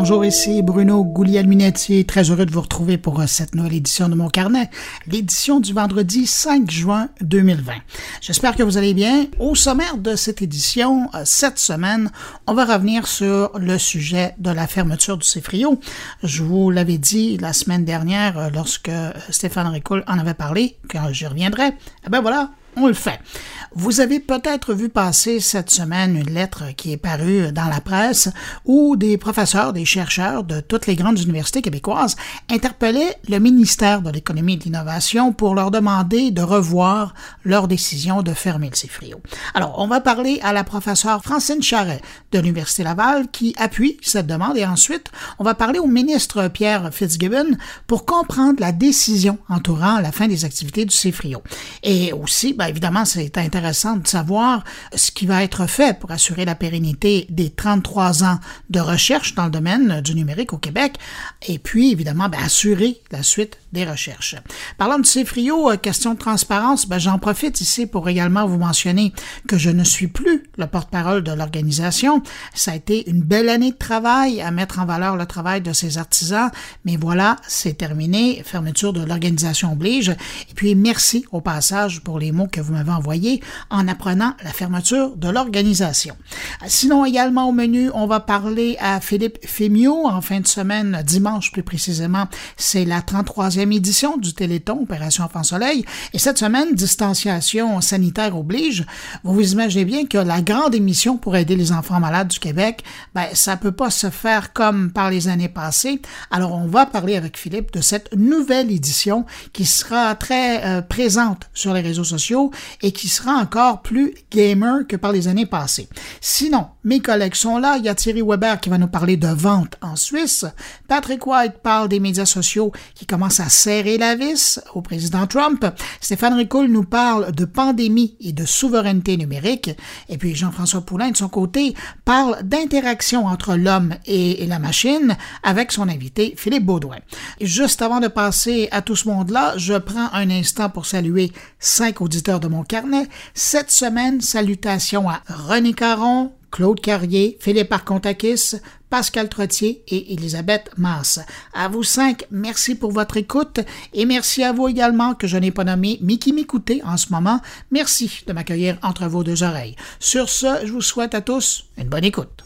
Bonjour, ici Bruno Guglielminetti. Très heureux de vous retrouver pour euh, cette nouvelle édition de mon carnet, l'édition du vendredi 5 juin 2020. J'espère que vous allez bien. Au sommaire de cette édition, euh, cette semaine, on va revenir sur le sujet de la fermeture du Cefrio. Je vous l'avais dit la semaine dernière euh, lorsque Stéphane Ricoul en avait parlé, quand j'y reviendrai. Eh ben voilà, on le fait. Vous avez peut-être vu passer cette semaine une lettre qui est parue dans la presse où des professeurs, des chercheurs de toutes les grandes universités québécoises interpellaient le ministère de l'Économie et de l'Innovation pour leur demander de revoir leur décision de fermer le CIFRIO. Alors, on va parler à la professeure Francine Charret de l'Université Laval qui appuie cette demande et ensuite, on va parler au ministre Pierre Fitzgibbon pour comprendre la décision entourant la fin des activités du CIFRIO. Et aussi, bien évidemment, c'est intéressant intéressant de savoir ce qui va être fait pour assurer la pérennité des 33 ans de recherche dans le domaine du numérique au Québec. Et puis évidemment ben, assurer la suite des recherches. Parlant de CFRIO, euh, question de transparence, ben, j'en profite ici pour également vous mentionner que je ne suis plus le porte-parole de l'organisation. Ça a été une belle année de travail à mettre en valeur le travail de ces artisans, mais voilà, c'est terminé. Fermeture de l'organisation oblige. Et puis merci au passage pour les mots que vous m'avez envoyés en apprenant la fermeture de l'organisation. Sinon, également au menu, on va parler à Philippe Fémio en fin de semaine, dimanche plus précisément. C'est la 33e édition du Téléthon Opération Enfant Soleil. Et cette semaine, distanciation sanitaire oblige. Vous vous imaginez bien que la grande émission pour aider les enfants malades du Québec, ben, ça peut pas se faire comme par les années passées. Alors, on va parler avec Philippe de cette nouvelle édition qui sera très euh, présente sur les réseaux sociaux et qui sera encore plus gamer que par les années passées. Sinon, mes collègues sont là. Il y a Thierry Weber qui va nous parler de vente en Suisse. Patrick White parle des médias sociaux qui commencent à serrer la vis au président Trump. Stéphane Ricoul nous parle de pandémie et de souveraineté numérique. Et puis Jean-François Poulain, de son côté, parle d'interaction entre l'homme et, la machine avec son invité Philippe Baudouin. Juste avant de passer à tout ce monde-là, je prends un instant pour saluer cinq auditeurs de mon carnet cette semaine, salutations à René Caron, Claude Carrier, Philippe Arcontakis, Pascal Trottier et Elisabeth Masse. À vous cinq, merci pour votre écoute et merci à vous également que je n'ai pas nommé mais qui m'écoutez en ce moment. Merci de m'accueillir entre vos deux oreilles. Sur ce, je vous souhaite à tous une bonne écoute.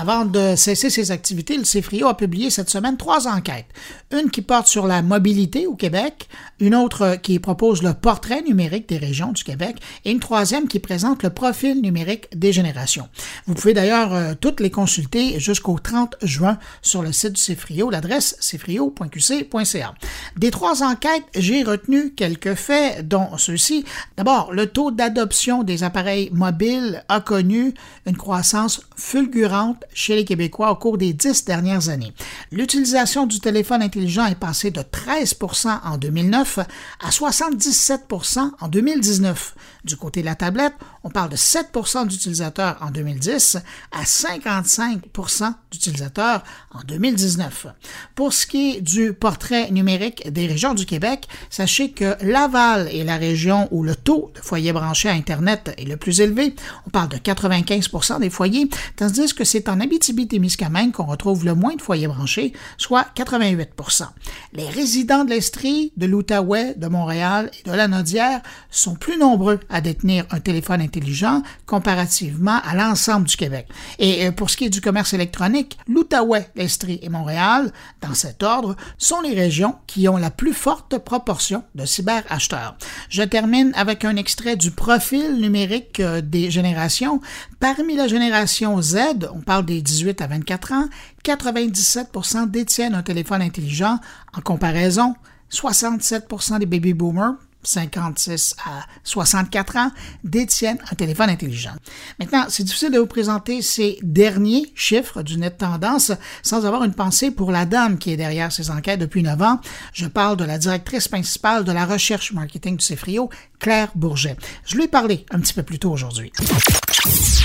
Avant de cesser ses activités, le CFRIO a publié cette semaine trois enquêtes. Une qui porte sur la mobilité au Québec, une autre qui propose le portrait numérique des régions du Québec et une troisième qui présente le profil numérique des générations. Vous pouvez d'ailleurs euh, toutes les consulter jusqu'au 30 juin sur le site du CFRIO, l'adresse cfrio.qc.ca. Des trois enquêtes, j'ai retenu quelques faits, dont ceux-ci. D'abord, le taux d'adoption des appareils mobiles a connu une croissance fulgurante chez les Québécois au cours des dix dernières années. L'utilisation du téléphone intelligent est passée de 13% en 2009 à 77% en 2019. Du côté de la tablette, on parle de 7% d'utilisateurs en 2010 à 55% d'utilisateurs en 2019. Pour ce qui est du portrait numérique des régions du Québec, sachez que Laval est la région où le taux de foyers branchés à Internet est le plus élevé. On parle de 95% des foyers, tandis que c'est en Abitibi-Témiscamingue qu'on retrouve le moins de foyers branchés, soit 88% Les résidents de l'Estrie, de l'Outaouais, de Montréal et de la Nodière sont plus nombreux à détenir un téléphone intelligent comparativement à l'ensemble du Québec. Et euh, pour ce qui est du commerce électronique, l'Outaouais, l'Estrie et Montréal, dans cet ordre, sont les régions qui ont la plus forte proportion de cyberacheteurs. Je termine avec un extrait du profil numérique euh, des générations. Parmi la génération Z, on parle des 18 à 24 ans, 97% détiennent un téléphone intelligent. En comparaison, 67% des baby boomers 56 à 64 ans détiennent un téléphone intelligent. Maintenant, c'est difficile de vous présenter ces derniers chiffres du net tendance sans avoir une pensée pour la dame qui est derrière ces enquêtes depuis 9 ans. Je parle de la directrice principale de la recherche marketing du CFRIO, Claire Bourget. Je lui ai parlé un petit peu plus tôt aujourd'hui.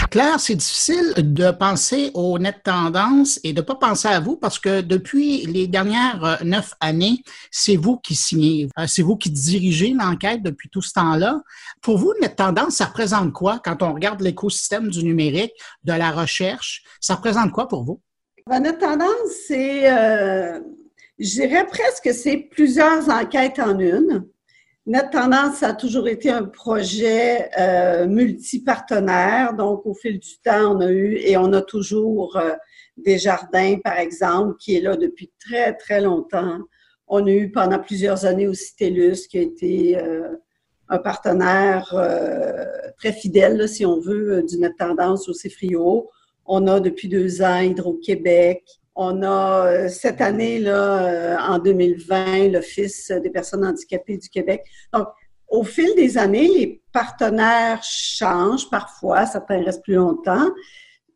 Claire, c'est difficile de penser aux net tendances et de pas penser à vous parce que depuis les dernières euh, neuf années, c'est vous qui signez, euh, c'est vous qui dirigez l'enquête depuis tout ce temps-là. Pour vous, net tendance, ça représente quoi quand on regarde l'écosystème du numérique, de la recherche? Ça représente quoi pour vous? Ben, net tendance, c'est, euh, je dirais presque, c'est plusieurs enquêtes en une. Notre tendance a toujours été un projet euh, multipartenaire. Donc, au fil du temps, on a eu et on a toujours euh, des jardins, par exemple, qui est là depuis très, très longtemps. On a eu pendant plusieurs années aussi TELUS, qui a été euh, un partenaire euh, très fidèle, si on veut, du Net Tendance au CFRIO. On a depuis deux ans Hydro-Québec, on a euh, cette année, là, euh, en 2020, l'Office des personnes handicapées du Québec. Donc, au fil des années, les partenaires changent parfois, certains restent plus longtemps.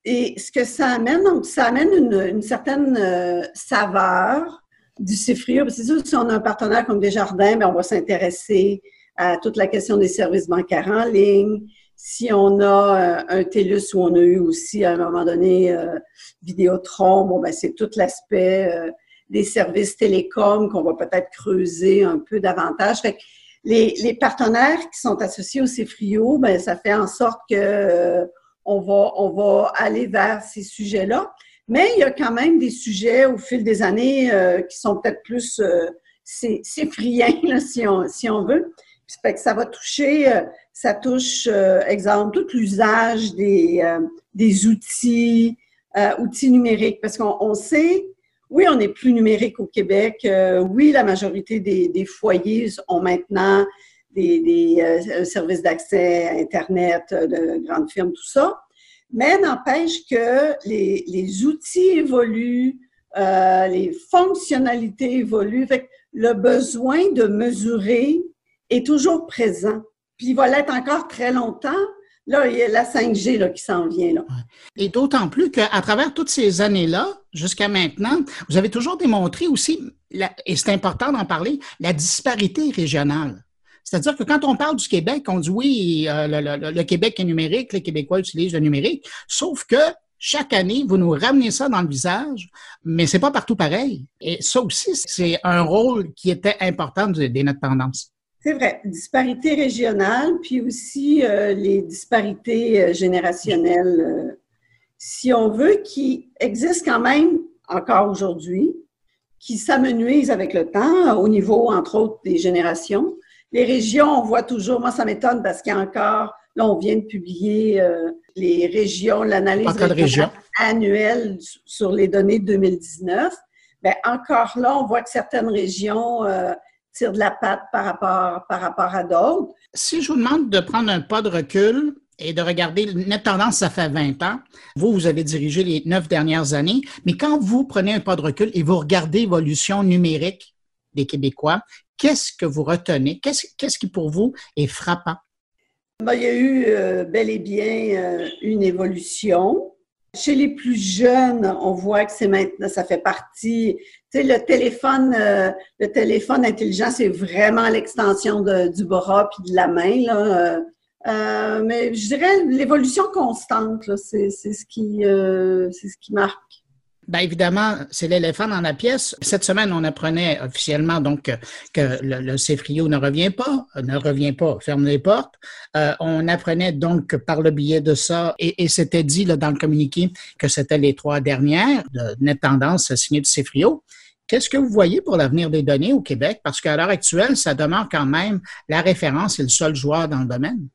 Et ce que ça amène, donc, ça amène une, certaine euh, saveur du CIFRIO. C'est sûr, si on a un partenaire comme Desjardins, bien, on va s'intéresser à toute la question des services bancaires en ligne, si on a euh, un TELUS où on a eu aussi à un moment donné euh, Vidéotron, bon, ben, c'est tout l'aspect euh, des services télécoms qu'on va peut-être creuser un peu davantage. Fait les, les, partenaires qui sont associés au CFRIO, ben, ça fait en sorte que on, va, on va aller vers ces sujets-là. Mais il y a quand même des sujets au fil des années qui sont peut-être plus c'est là, si on, si on veut. Fait que ça va toucher, euh, ça touche, euh, exemple, tout l'usage des, euh, des outils, outils numériques, parce qu'on sait, oui, on est plus numérique au Québec. oui, la majorité des, des, foyers ont maintenant des, des services d'accès à Internet de grandes firmes, tout ça. Mais n'empêche que les, les, outils évoluent, les fonctionnalités évoluent. Le besoin de mesurer est toujours présent. Puis il va l'être encore très longtemps. Là, il y a la 5G là, qui s'en vient. Là. Et d'autant plus qu'à travers toutes ces années-là, jusqu'à maintenant, vous avez toujours démontré aussi, et c'est important d'en parler, la disparité régionale. C'est-à-dire que quand on parle du Québec, on dit oui, euh, le, Québec est numérique, les Québécois utilisent le numérique, sauf que chaque année, vous nous ramenez ça dans le visage, mais c'est pas partout pareil. Et ça aussi, c'est un rôle qui était important des notes tendances. C'est vrai, disparité régionale, puis aussi euh, les disparités euh, générationnelles, si on veut, qui existent quand même encore aujourd'hui, qui s'amenuisent avec le temps au niveau, entre autres, des générations. Les régions, on voit toujours, moi ça m'étonne parce qu'il y a encore, là on vient de publier les régions, l'analyse annuelle sur les données de 2019. Bien, encore là, on voit que certaines régions tire de la patte par rapport, par rapport à d'autres. Si je vous demande de prendre un pas de recul et de regarder, net tendance, ça fait 20 ans. Vous, vous avez dirigé les neuf dernières années. Mais quand vous prenez un pas de recul et vous regardez l'évolution numérique des Québécois, qu'est-ce que vous retenez? Qu'est-ce qui, pour vous, est frappant? Ben, il y a eu euh, bel et bien euh, une évolution. Chez les plus jeunes, on voit que c'est maintenant, ça fait partie. Tu sais, le téléphone, euh, le téléphone intelligent, c'est vraiment l'extension du bras puis de la main là. Euh, euh, mais je dirais l'évolution constante, c'est ce qui, c'est ce qui marque. Bien évidemment, c'est l'éléphant dans la pièce. Cette semaine, on apprenait officiellement donc que le, le CFRIO ne revient pas, ne revient pas, ferme les portes. Euh, on apprenait donc par le biais de ça, et, c'était dit là, dans le communiqué que c'était les trois dernières de Net Tendance signées du CFRIO. Qu'est-ce que vous voyez pour l'avenir des données au Québec? Parce qu'à l'heure actuelle, ça demeure quand même la référence et le seul joueur dans le domaine.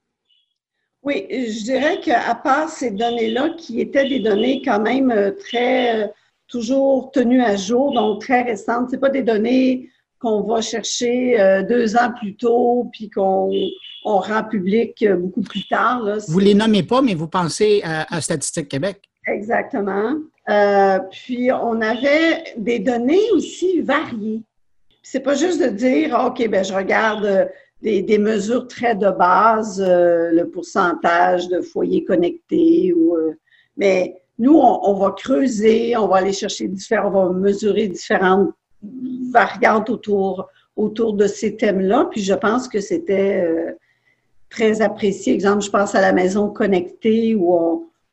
Oui, je dirais qu'à part ces données-là, qui étaient des données quand même euh, très euh, toujours tenues à jour, donc très récentes. C'est pas des données qu'on va chercher euh, deux ans plus tôt, puis qu'on on rend public euh, beaucoup plus tard. Là. Vous les nommez pas, mais vous pensez à, Statistique Québec. Exactement. Euh, puis on avait des données aussi variées. C'est pas juste de dire, OK, ben je regarde des, mesures très de base, le pourcentage de foyers connectés. Ou, mais nous, on, va creuser, on va aller chercher différents, on va mesurer différentes variantes autour, de ces thèmes-là. Puis je pense que c'était très apprécié. Exemple, je pense à la maison connectée où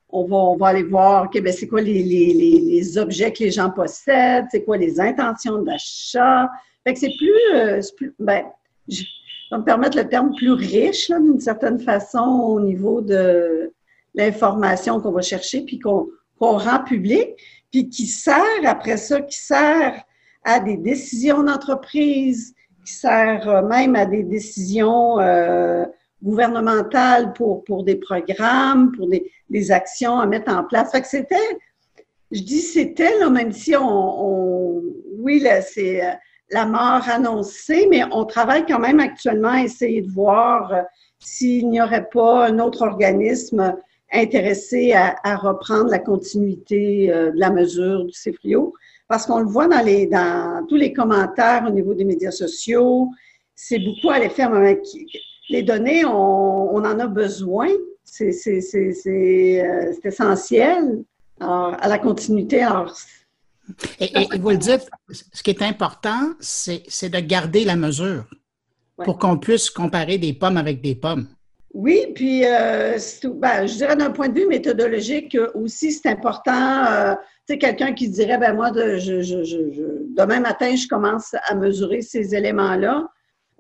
on, va, on va aller voir, OK, ben c'est quoi les, objets que les gens possèdent, c'est quoi les intentions d'achat? Fait que c'est plus, euh, ben, je vais me permettre le terme plus riche, d'une certaine façon, au niveau de l'information qu'on va chercher, puis qu'on rend public, puis qui sert après ça, qui sert à des décisions d'entreprise, qui sert euh, même à des décisions euh, gouvernementales pour, pour des programmes, pour des, des actions à mettre en place. Fait que c'était, je dis c'était, même si on, on oui, c'est euh, la mort annoncée, mais on travaille quand même actuellement à essayer de voir s'il n'y aurait pas un autre organisme intéressé à, à reprendre la continuité euh, de la mesure du CFRIO. Parce qu'on le voit dans, les, dans tous les commentaires au niveau des médias sociaux, c'est beaucoup à l'effet les données, on, on, en a besoin. C'est euh, essentiel à la continuité. et, vous le dites, ce qui est important, c'est de garder la mesure pour qu'on puisse comparer des pommes avec des pommes. Oui, puis euh, ben, je dirais d'un point de vue méthodologique aussi, c'est important. Euh, tu sais, quelqu'un qui dirait, ben moi, demain matin, je commence à mesurer ces éléments-là.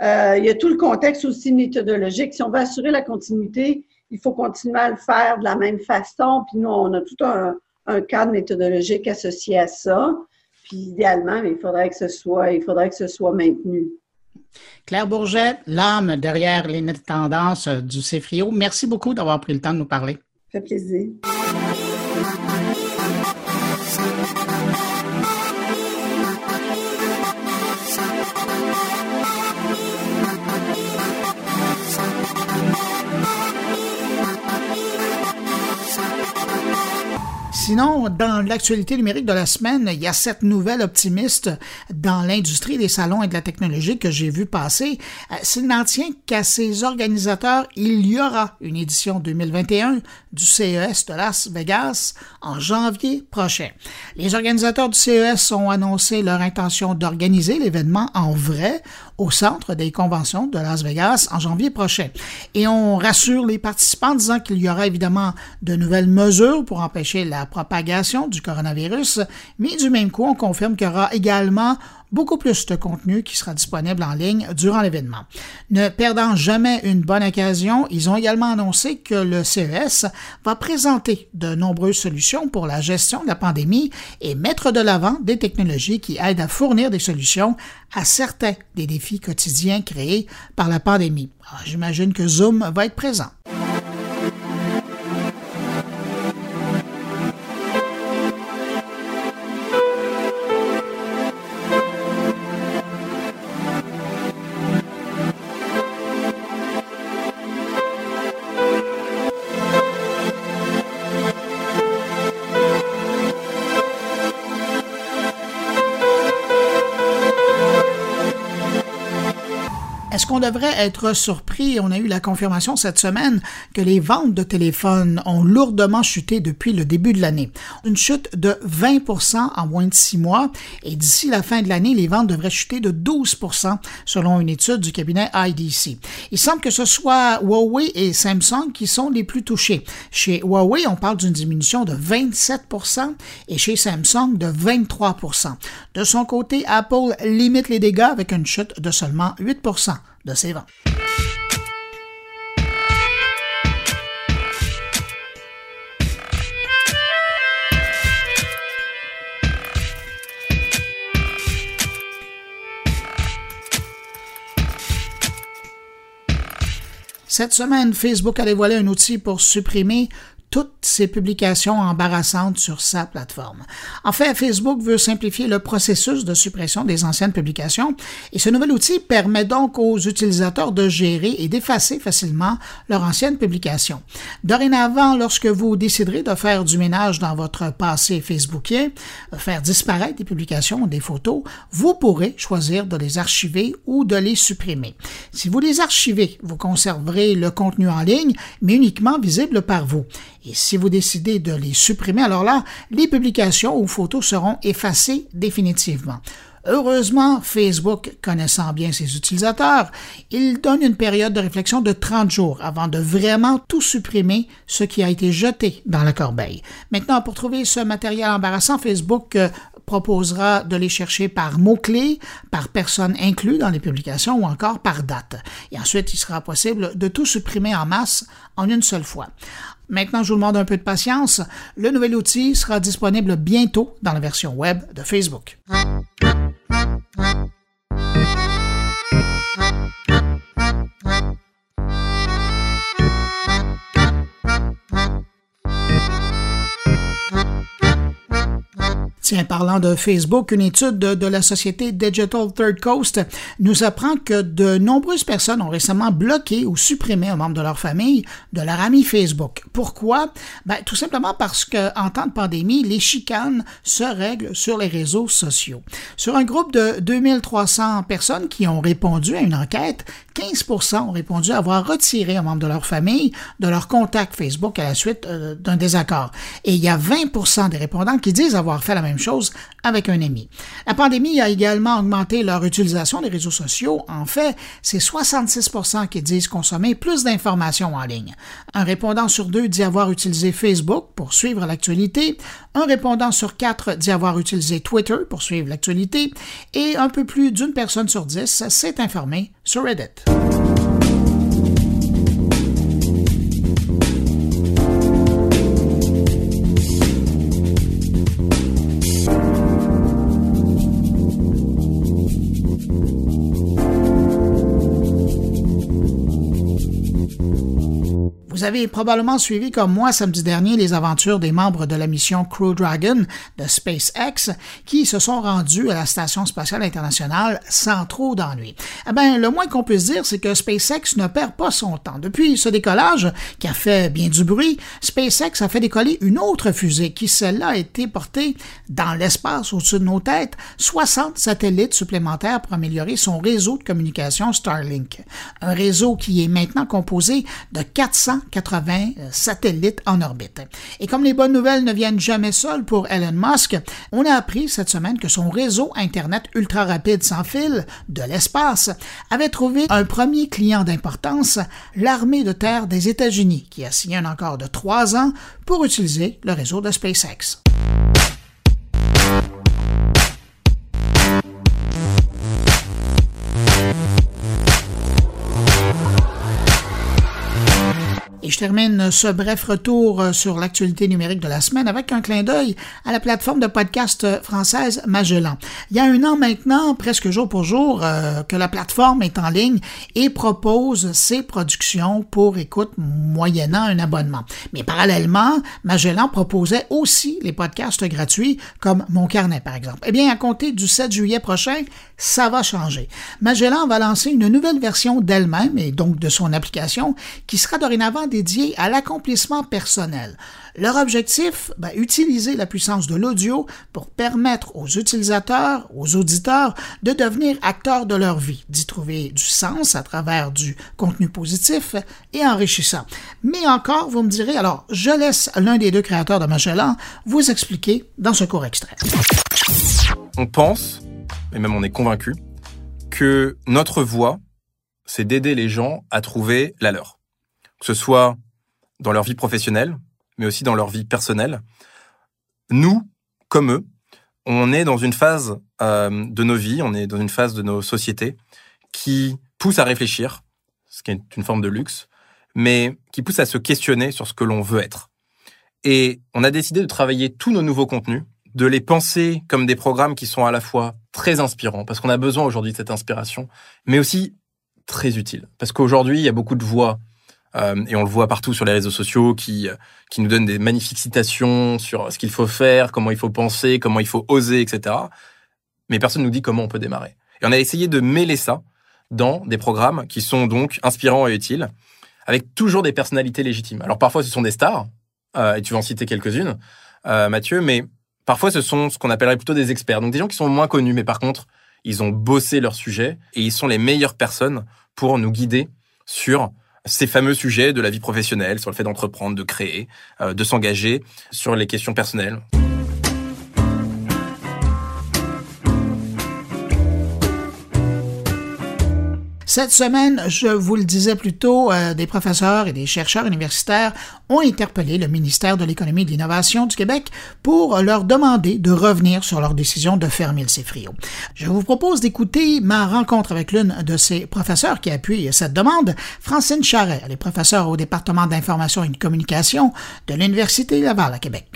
Euh, il y a tout le contexte aussi méthodologique. Si on veut assurer la continuité, il faut continuer à le faire de la même façon. Puis nous, on a tout un, cadre méthodologique associé à ça. Puis idéalement, il faudrait que ce soit, il faudrait que ce soit maintenu. Claire Bourget, l'âme derrière les tendances du CFRIO, merci beaucoup d'avoir pris le temps de nous parler. Ça fait plaisir. Sinon, dans l'actualité numérique de la semaine, il y a cette nouvelle optimiste dans l'industrie des salons et de la technologie que j'ai vu passer. Euh, s'il n'en tient qu'à ses organisateurs, il y aura une édition 2021 du CES de Las Vegas en janvier prochain. Les organisateurs du CES ont annoncé leur intention d'organiser l'événement en vrai au centre des conventions de Las Vegas en janvier prochain. Et on rassure les participants en disant qu'il y aura évidemment de nouvelles mesures pour empêcher la propagation du coronavirus, mais du même coup, on confirme qu'il y aura également beaucoup plus de contenu qui sera disponible en ligne durant l'événement. Ne perdant jamais une bonne occasion, ils ont également annoncé que le CES va présenter de nombreuses solutions pour la gestion de la pandémie et mettre de l'avant des technologies qui aident à fournir des solutions à certains des défis quotidiens créés par la pandémie. Ah, j'imagine que Zoom va être présent. Devrait être surpris. On a eu la confirmation cette semaine que les ventes de téléphones ont lourdement chuté depuis le début de l'année. Une chute de 20% en moins de six mois et d'ici la fin de l'année, les ventes devraient chuter de 12% selon une étude du cabinet IDC. Il semble que ce soit Huawei et Samsung qui sont les plus touchés. Chez Huawei, on parle d'une diminution de 27% et chez Samsung de 23% De son côté, Apple limite les dégâts avec une chute de seulement 8 de ses. Cette semaine, Facebook a dévoilé un outil pour supprimer toutes ces publications embarrassantes sur sa plateforme. En fait, Facebook veut simplifier le processus de suppression des anciennes publications et ce nouvel outil permet donc aux utilisateurs de gérer et d'effacer facilement leurs anciennes publications. Dorénavant, lorsque vous déciderez de faire du ménage dans votre passé Facebookien, faire disparaître des publications ou des photos, vous pourrez choisir de les archiver ou de les supprimer. Si vous les archivez, vous conserverez le contenu en ligne, mais uniquement visible par vous. Et si vous décidez de les supprimer, alors là, les publications ou photos seront effacées définitivement. Heureusement, Facebook, connaissant bien ses utilisateurs, il donne une période de réflexion de 30 jours avant de vraiment tout supprimer ce qui a été jeté dans la corbeille. Maintenant, pour trouver ce matériel embarrassant, Facebook euh, proposera de les chercher par mots-clés, par personne inclus dans les publications ou encore par date. Et ensuite, il sera possible de tout supprimer en masse en une seule fois. Maintenant, je vous demande un peu de patience. Le nouvel outil sera disponible bientôt dans la version web de Facebook. Parlant de Facebook, une étude de, la société Digital Third Coast nous apprend que de nombreuses personnes ont récemment bloqué ou supprimé un membre de leur famille de leur ami Facebook. Pourquoi? Ben, tout simplement parce qu'en temps de pandémie, les chicanes se règlent sur les réseaux sociaux. Sur un groupe de 2300 personnes qui ont répondu à une enquête, 15% ont répondu avoir retiré un membre de leur famille de leur contact Facebook à la suite euh, d'un désaccord. Et il y a 20 des répondants qui disent avoir fait la même chose avec un ami. La pandémie a également augmenté leur utilisation des réseaux sociaux. En fait, c'est 66 qui disent consommer plus d'informations en ligne. Un répondant sur deux dit avoir utilisé Facebook pour suivre l'actualité. Un répondant sur quatre dit avoir utilisé Twitter pour suivre l'actualité. Et un peu plus d'une personne sur dix s'est informée sur Reddit. Vous avez probablement suivi comme moi samedi dernier les aventures des membres de la mission Crew Dragon de SpaceX qui se sont rendus à la Station spatiale internationale sans trop d'ennuis. Eh bien, le moins qu'on puisse dire, c'est que SpaceX ne perd pas son temps. Depuis ce décollage, qui a fait bien du bruit, SpaceX a fait décoller une autre fusée qui, celle-là, a été portée dans l'espace au-dessus de nos têtes, 60 satellites supplémentaires pour améliorer son réseau de communication Starlink. Un réseau qui est maintenant composé de 400 80 euh, satellites en orbite. Et comme les bonnes nouvelles ne viennent jamais seules pour Elon Musk, on a appris cette semaine que son réseau Internet ultra rapide sans fil de l'espace avait trouvé un premier client d'importance, l'armée de terre des États-Unis, qui a signé un accord de trois ans pour utiliser le réseau de SpaceX. Termine ce bref retour euh, sur l'actualité numérique de la semaine avec un clin d'œil à la plateforme de podcast euh, française Magellan. Il y a un an maintenant, presque jour pour jour, euh, que la plateforme est en ligne et propose ses productions pour écoute moyennant un abonnement. Mais parallèlement, Magellan proposait aussi les podcasts gratuits comme Mon Carnet, par exemple. Eh bien, à compter du 7 juillet prochain, ça va changer. Magellan va lancer une nouvelle version d'elle-même et donc de son application qui sera dorénavant des à l'accomplissement personnel. Leur objectif, ben, utiliser la puissance de l'audio pour permettre aux utilisateurs, aux auditeurs, de devenir acteurs de leur vie, d'y trouver du sens à travers du contenu positif et enrichissant. Mais encore, vous me direz, alors je laisse l'un des deux créateurs de Magellan vous expliquer dans ce court extrait. On pense, et même on est convaincu, que notre voie, c'est d'aider les gens à trouver la leur que ce soit dans leur vie professionnelle, mais aussi dans leur vie personnelle. Nous, comme eux, on est dans une phase euh, de nos vies, on est dans une phase de nos sociétés qui pousse à réfléchir, ce qui est une forme de luxe, mais qui pousse à se questionner sur ce que l'on veut être. Et on a décidé de travailler tous nos nouveaux contenus, de les penser comme des programmes qui sont à la fois très inspirants, parce qu'on a besoin aujourd'hui de cette inspiration, mais aussi très utiles. Parce qu'aujourd'hui, il y a beaucoup de voix euh, et on le voit partout sur les réseaux sociaux, qui, qui nous donnent des magnifiques citations sur ce qu'il faut faire, comment il faut penser, comment il faut oser, etc. Mais personne nous dit comment on peut démarrer. Et on a essayé de mêler ça dans des programmes qui sont donc inspirants et utiles, avec toujours des personnalités légitimes. Alors parfois ce sont des stars, euh, et tu vas en citer quelques-unes, euh, Mathieu, mais parfois ce sont ce qu'on appellerait plutôt des experts, donc des gens qui sont moins connus, mais par contre ils ont bossé leur sujet et ils sont les meilleures personnes pour nous guider sur ces fameux sujets de la vie professionnelle, sur le fait d'entreprendre, de créer, euh, de s'engager, sur les questions personnelles. Cette semaine, je vous le disais plus tôt, euh, des professeurs et des chercheurs universitaires ont interpellé le ministère de l'Économie et de l'Innovation du Québec pour leur demander de revenir sur leur décision de fermer le CFRIO. Je vous propose d'écouter ma rencontre avec l'une de ces professeurs qui appuie cette demande, Francine Charret. Elle est professeure au département d'information et de communication de l'Université Laval à Québec.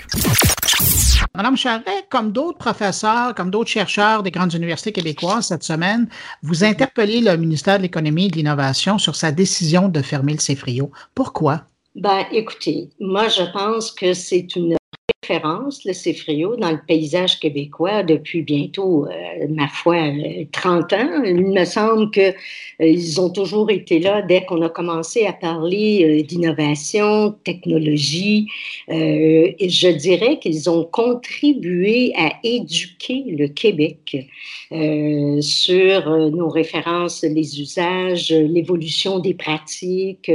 Madame Charret, comme d'autres professeurs, comme d'autres chercheurs des grandes universités québécoises cette semaine, vous interpellez le ministère de l'Économie et de l'Innovation sur sa décision de fermer le CFRIO. Pourquoi? Ben, écoutez, moi, je pense que c'est une référence, le CFRIO, dans le paysage québécois depuis bientôt, euh, ma foi, 30 ans. Il me semble qu'ils euh, ont toujours été là dès qu'on a commencé à parler euh, d'innovation, technologie. et je dirais qu'ils ont contribué à éduquer le Québec sur nos références, les usages, l'évolution des pratiques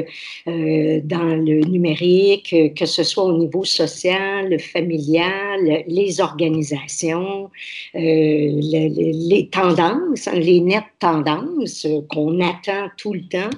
dans le numérique, que ce soit au niveau social, les organisations, euh, les, tendances, hein, les nettes tendances qu'on attend tout le temps,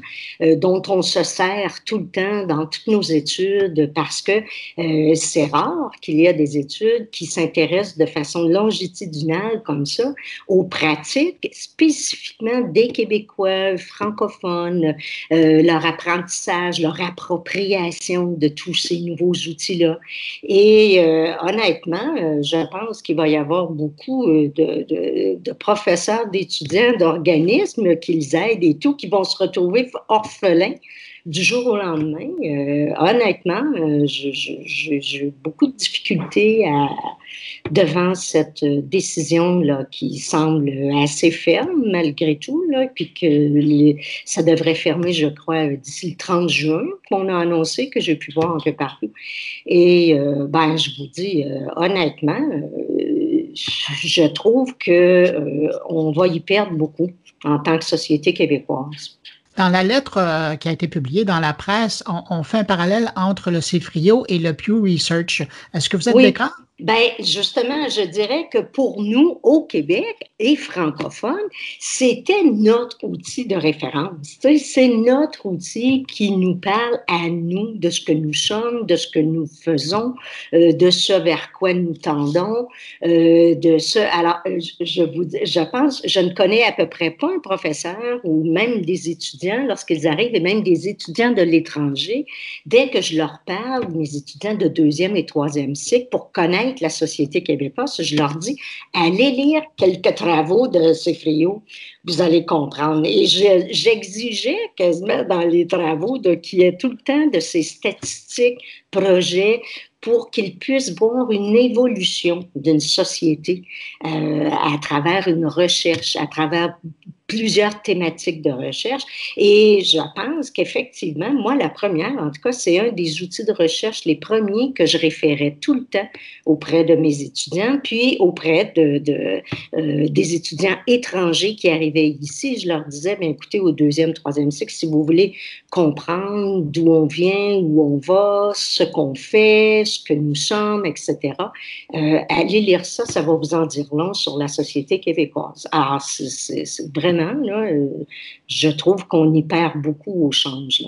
euh, dont on se sert tout le temps dans toutes nos études parce que euh, c'est rare qu'il y ait des études qui s'intéressent de façon longitudinale comme ça aux pratiques spécifiquement des Québécois francophones, leur apprentissage, leur appropriation de tous ces nouveaux outils-là. Et euh, honnêtement, euh, je pense qu'il va y avoir beaucoup euh, de, professeurs, d'étudiants, d'organismes qu'ils aident et tout, qui vont se retrouver orphelins du jour au lendemain. honnêtement, j'ai beaucoup de difficultés devant cette décision-là qui semble assez ferme malgré tout, là, puis que ça devrait fermer, je crois, d'ici le 30 juin, qu'on a annoncé, que j'ai pu voir un peu partout. Et ben, je vous dis euh, honnêtement, euh, je trouve que euh, on va y perdre beaucoup en tant que société québécoise. Dans la lettre qui a été publiée dans la presse, on, fait un parallèle entre le CIFRIO et le Pew Research. Est-ce que vous êtes d'accord? Ben, justement, je dirais que pour nous, au Québec et francophones, c'était notre outil de référence. C'est notre outil qui nous parle à nous de ce que nous sommes, de ce que nous faisons, euh, de ce vers quoi nous tendons, euh, de ce. Alors, je vous, je pense, je ne connais à peu près pas un professeur ou même des étudiants lorsqu'ils arrivent et même des étudiants de l'étranger, dès que je leur parle, mes étudiants de deuxième et troisième cycle, pour connaître la société québécoise, je leur dis, allez lire quelques travaux de Cefrio, vous allez comprendre. Et j'exigeais quasiment dans les travaux qu'il y ait tout le temps de ces statistiques, projets, pour qu'ils puissent voir une évolution d'une société euh, à travers une recherche, à travers plusieurs thématiques de recherche. Et je pense qu'effectivement, moi, la première, en tout cas, c'est un des outils de recherche les premiers que je référais tout le temps auprès de mes étudiants, puis auprès de, euh, des étudiants étrangers qui arrivaient ici. Je leur disais, bien, écoutez, au deuxième, troisième cycle, si vous voulez comprendre d'où on vient, où on va, ce qu'on fait, ce que nous sommes, etc., euh, allez lire ça, ça va vous en dire long sur la société québécoise. Ah, c'est vraiment euh, je trouve qu'on y perd beaucoup au change.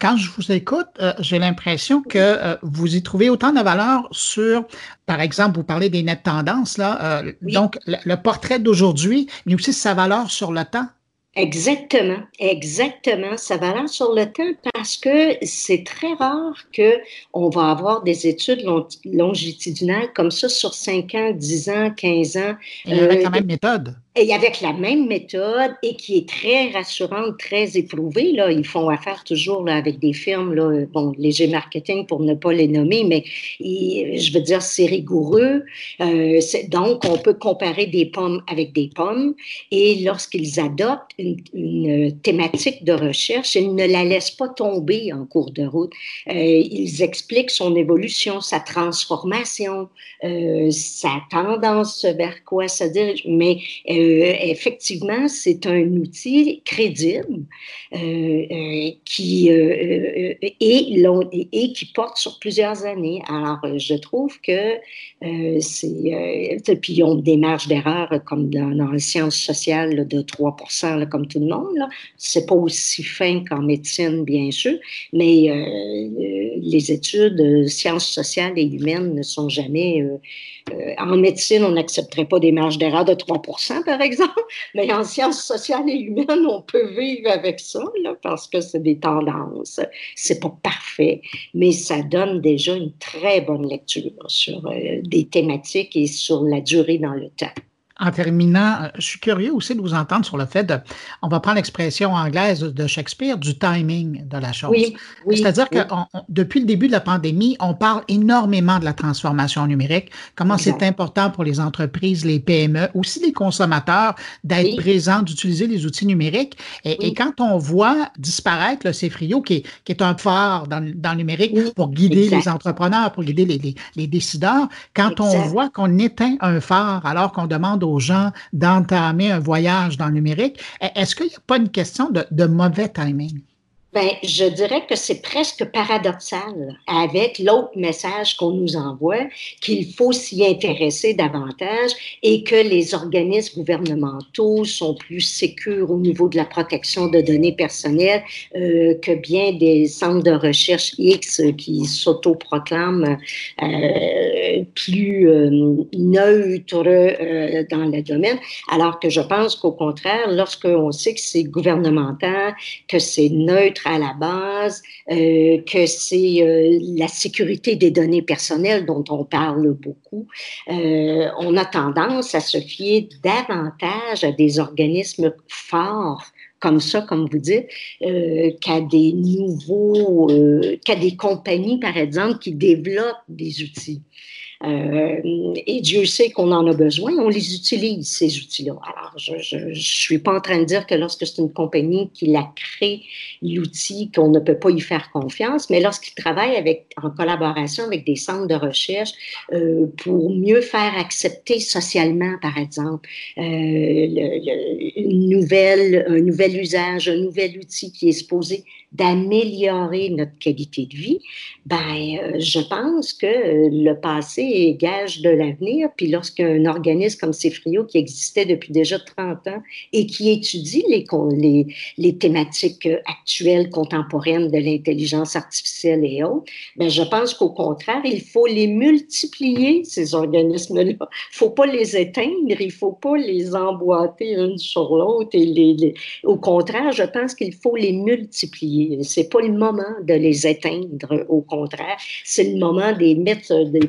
Quand je vous écoute, euh, j'ai l'impression que euh, vous y trouvez autant de valeur sur, par exemple, vous parlez des nettes tendances, là, donc le portrait d'aujourd'hui, mais aussi sa valeur sur le temps. Exactement, exactement. Ça va sur le temps parce que c'est très rare que on va avoir des études longitudinales comme ça sur 5 ans, 10 ans, 15 ans. Il y a quand même méthode. Et avec la même méthode et qui est très rassurante, très éprouvée. Là, ils font affaire toujours là, avec des firmes, là, bon, léger marketing pour ne pas les nommer, mais je veux dire, c'est rigoureux. Euh, donc, on peut comparer des pommes avec des pommes et lorsqu'ils adoptent une, une, thématique de recherche, ils ne la laissent pas tomber en cours de route. Euh, ils expliquent son évolution, sa transformation, euh, sa tendance vers quoi se dirige, mais euh, effectivement, c'est un outil crédible euh, euh, qui, et, qui porte sur plusieurs années. Alors, je trouve que c'est... puis, ils ont des marges d'erreur comme dans, les sciences sociales de 3 comme tout le monde. C'est pas aussi fin qu'en médecine, bien sûr, mais les études sciences sociales et humaines ne sont jamais en médecine, on n'accepterait pas des marges d'erreur de 3 par exemple, mais en sciences sociales et humaines, on peut vivre avec ça, parce que c'est des tendances. C'est pas parfait, mais ça donne déjà une très bonne lecture sur euh, des thématiques et sur la durée dans le temps en terminant, euh, je suis curieux aussi de vous entendre sur le fait de, on va prendre l'expression anglaise de Shakespeare, du timing de la chose. Oui, C'est-à-dire que depuis le début de la pandémie, on parle énormément de la transformation numérique, comment c'est important pour les entreprises, les PME, aussi les consommateurs d'être présents, d'utiliser les outils numériques. Et, quand on voit disparaître le CFRIO, qui est, qui est un phare dans, dans le numérique pour guider les entrepreneurs, pour guider les, les, les décideurs, quand on voit qu'on éteint un phare alors qu'on demande aux aux gens d'entamer un voyage dans le numérique. Est-ce qu'il n'y a pas une question de, de mauvais timing? Ben, je dirais que c'est presque paradoxal avec l'autre message qu'on nous envoie, qu'il faut s'y intéresser davantage et que les organismes gouvernementaux sont plus sécures au niveau de la protection de données personnelles euh, que bien des centres de recherche X qui s'autoproclament euh, plus euh, neutres euh, dans le domaine, alors que je pense qu'au contraire, lorsqu'on sait que c'est gouvernemental, que c'est neutre, à la base, euh, que c'est euh, la sécurité des données personnelles dont on parle beaucoup. Euh, on a tendance à se fier davantage à des organismes forts comme ça, comme vous dites, qu'à des nouveaux, qu'à des compagnies, par exemple, qui développent des outils. Euh, et Dieu sait qu'on en a besoin, on les utilise, ces outils-là. Alors, je ne suis pas en train de dire que lorsque c'est une compagnie qui l'a créé, l'outil, qu'on ne peut pas y faire confiance, mais lorsqu'il travaille avec, en collaboration avec des centres de recherche euh, pour mieux faire accepter socialement, par exemple, euh, une nouvelle, un nouvel usage, un nouvel outil qui est supposé d'améliorer notre qualité de vie, ben, je pense que le passé est gage de l'avenir. Puis lorsqu'un organisme comme Cefrio, qui existait depuis déjà 30 ans et qui étudie les, les, thématiques actuelles, contemporaines de l'intelligence artificielle et autres, ben, je pense qu'au contraire, il faut les multiplier, ces organismes-là. Il ne faut pas les éteindre, il ne faut pas les emboîter une sur l'autre. Et Au contraire, je pense qu'il faut les multiplier. C'est pas le moment de les éteindre, au contraire. C'est le moment de les mettre, de les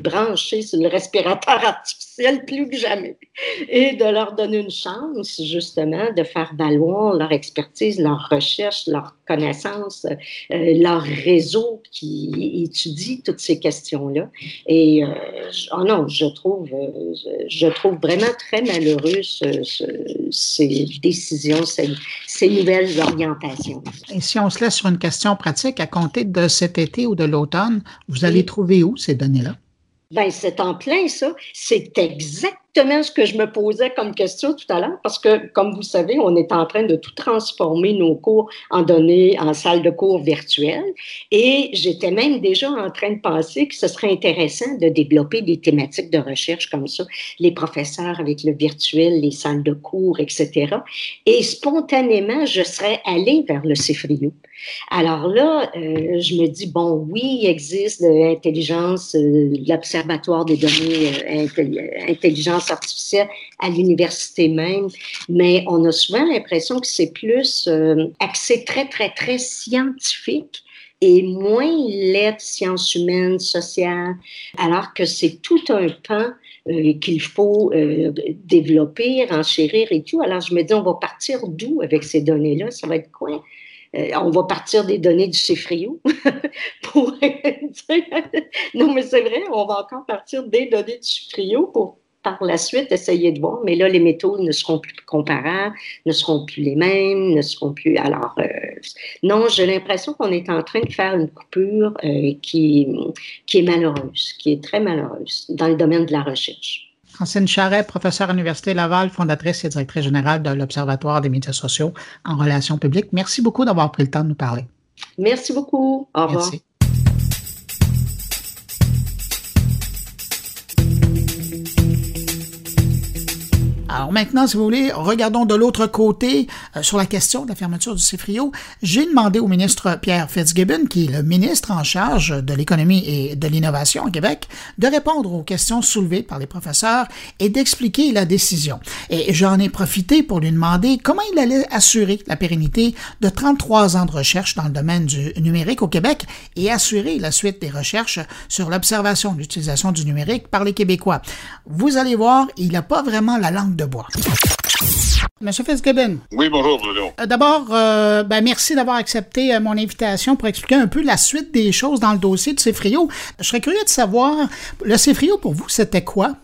sur le respirateur artificiel plus que jamais et de leur donner une chance, justement, de faire valoir leur expertise, leur recherche, leur connaissance, euh, leur réseau qui étudie toutes ces questions-là. Et euh, oh non, je trouve, euh, je trouve vraiment très malheureux ces décisions, ces, ces nouvelles orientations. Et si on se laisse une question pratique. À compter de cet été ou de l'automne, vous allez trouver où ces données-là? Ben, c'est en plein ça. C'est exact ce que je me posais comme question tout à l'heure, parce que, comme vous savez, on est en train de tout transformer nos cours en données en salle de cours virtuelle. Et j'étais même déjà en train de penser que ce serait intéressant de développer des thématiques de recherche comme ça, les professeurs avec le virtuel, les salles de cours, etc. Et spontanément, je serais allée vers le CIFRIO. Alors là, euh, je me dis, bon, oui, il existe l'intelligence, euh, l'Observatoire des données euh, intelligence artificielle à l'université même, mais on a souvent l'impression que c'est plus euh, axé très, très, très scientifique et moins lettres, sciences humaines, sociales, alors que c'est tout un pan qu'il faut développer, enchérir et tout. Alors, je me dis, on va partir d'où avec ces données-là? Ça va être quoi? on va partir des données du CIFRIO. pour... non, mais c'est vrai, on va encore partir des données du CIFRIO pour par la suite essayer de voir, mais là, les métaux ne seront plus comparables, ne seront plus les mêmes, ne seront plus. Alors, euh, non, j'ai l'impression qu'on est en train de faire une coupure euh, qui, qui est malheureuse, qui est très malheureuse dans le domaine de la recherche. Francine Charret, professeure à l'Université Laval, fondatrice et directrice générale de l'Observatoire des médias sociaux en relations publiques. Merci beaucoup d'avoir pris le temps de nous parler. Merci beaucoup. Au revoir. Merci. Alors maintenant, si vous voulez, regardons de l'autre côté euh, sur la question de la fermeture du CIFRIO. J'ai demandé au ministre Pierre Fitzgibbon, qui est le ministre en charge de l'économie et de l'innovation au Québec, de répondre aux questions soulevées par les professeurs et d'expliquer la décision. Et j'en ai profité pour lui demander comment il allait assurer la pérennité de 33 ans de recherche dans le domaine du numérique au Québec et assurer la suite des recherches sur l'observation de l'utilisation du numérique par les Québécois. Vous allez voir, il n'a pas vraiment la langue de bois. Monsieur Fitzgibbon. Oui, bonjour, Bruno. Euh, d'abord, euh, ben, merci d'avoir accepté euh, mon invitation pour expliquer un peu la suite des choses dans le dossier de Cefrio. Je serais curieux de savoir, le Cefrio, pour vous, c'était quoi?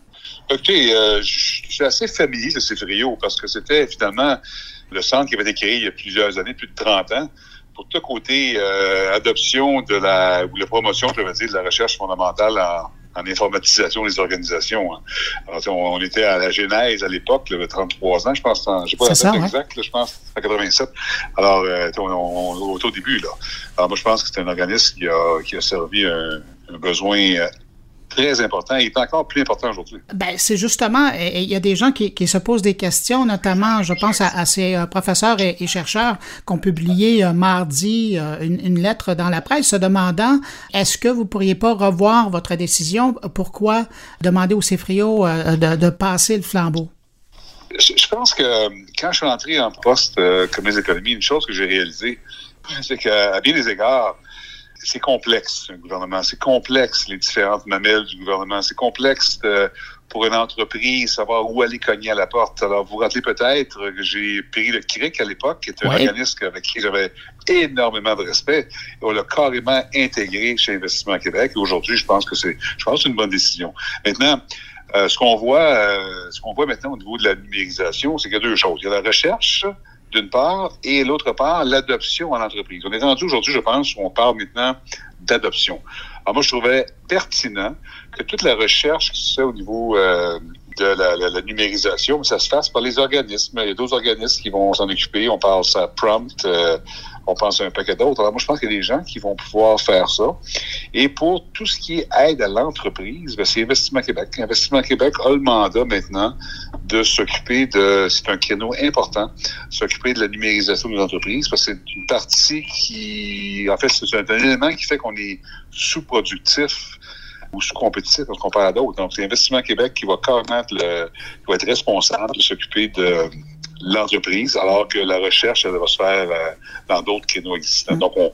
Écoutez, je suis assez familier de Cefrio parce que c'était finalement le centre qui avait été créé il y a plusieurs années, plus de 30 ans, pour tout côté adoption de la, ou la promotion, je veux dire, de la recherche fondamentale en, en informatisation des organisations. Hein. on, était à la genèse à l'époque, le 33 ans, je pense, je sais pas la date exacte, je pense, en 87. Alors, euh, on, on, au début, là. Alors, moi, je pense que c'est un organisme qui a, qui a servi un, un besoin euh, très important et est encore plus important aujourd'hui. Ben, c'est justement, il y a des gens qui, se posent des questions, notamment, je pense à, ces euh, professeurs et, chercheurs qui ont publié euh, mardi euh, une, lettre dans la presse se demandant est-ce que vous pourriez pas revoir votre décision? Pourquoi demander au CFRIO de, passer le flambeau? Je, pense que quand je suis entré en poste comme les économies, une chose que j'ai réalisée, c'est qu'à bien des égards, c'est complexe, un gouvernement. C'est complexe, les différentes mamelles du gouvernement. C'est complexe euh, pour une entreprise, savoir où aller cogner à la porte. Alors, vous vous rappelez peut-être que j'ai pris le CRIC à l'époque, qui était un organisme avec qui j'avais énormément de respect. Et on l'a carrément intégré chez Investissement Québec. Et aujourd'hui, je pense que c'est, je pense que une bonne décision. Maintenant, euh, ce qu'on voit, euh, ce qu'on voit maintenant au niveau de la numérisation, c'est qu'il y a deux choses. Il y a la recherche, d'une part, et l'autre part, l'adoption en entreprise. On est rendu aujourd'hui, je pense, où on parle maintenant d'adoption. Alors moi, je trouvais pertinent que toute la recherche qui se fait au niveau euh, de la, numérisation, ça se fasse par les organismes. Il y a d'autres organismes qui vont s'en occuper. On parle ça prompt, euh, on pense à un paquet d'autres. Alors moi, je pense qu'il y a des gens qui vont pouvoir faire ça. Et pour tout ce qui est aide à l'entreprise, ben, c'est Investissement Québec. Investissement Québec a le mandat maintenant de s'occuper de, c'est un créneau important, s'occuper de la numérisation des entreprises, parce que c'est une partie qui, en fait, c'est un élément qui fait qu'on est sous-productif ou sous-compétitif quand on compare à d'autres. Donc, c'est Investissement Québec qui va être, le, qui va être responsable de s'occuper de l'entreprise, alors que la recherche, elle va se faire euh, dans d'autres créneaux existants. Donc, on,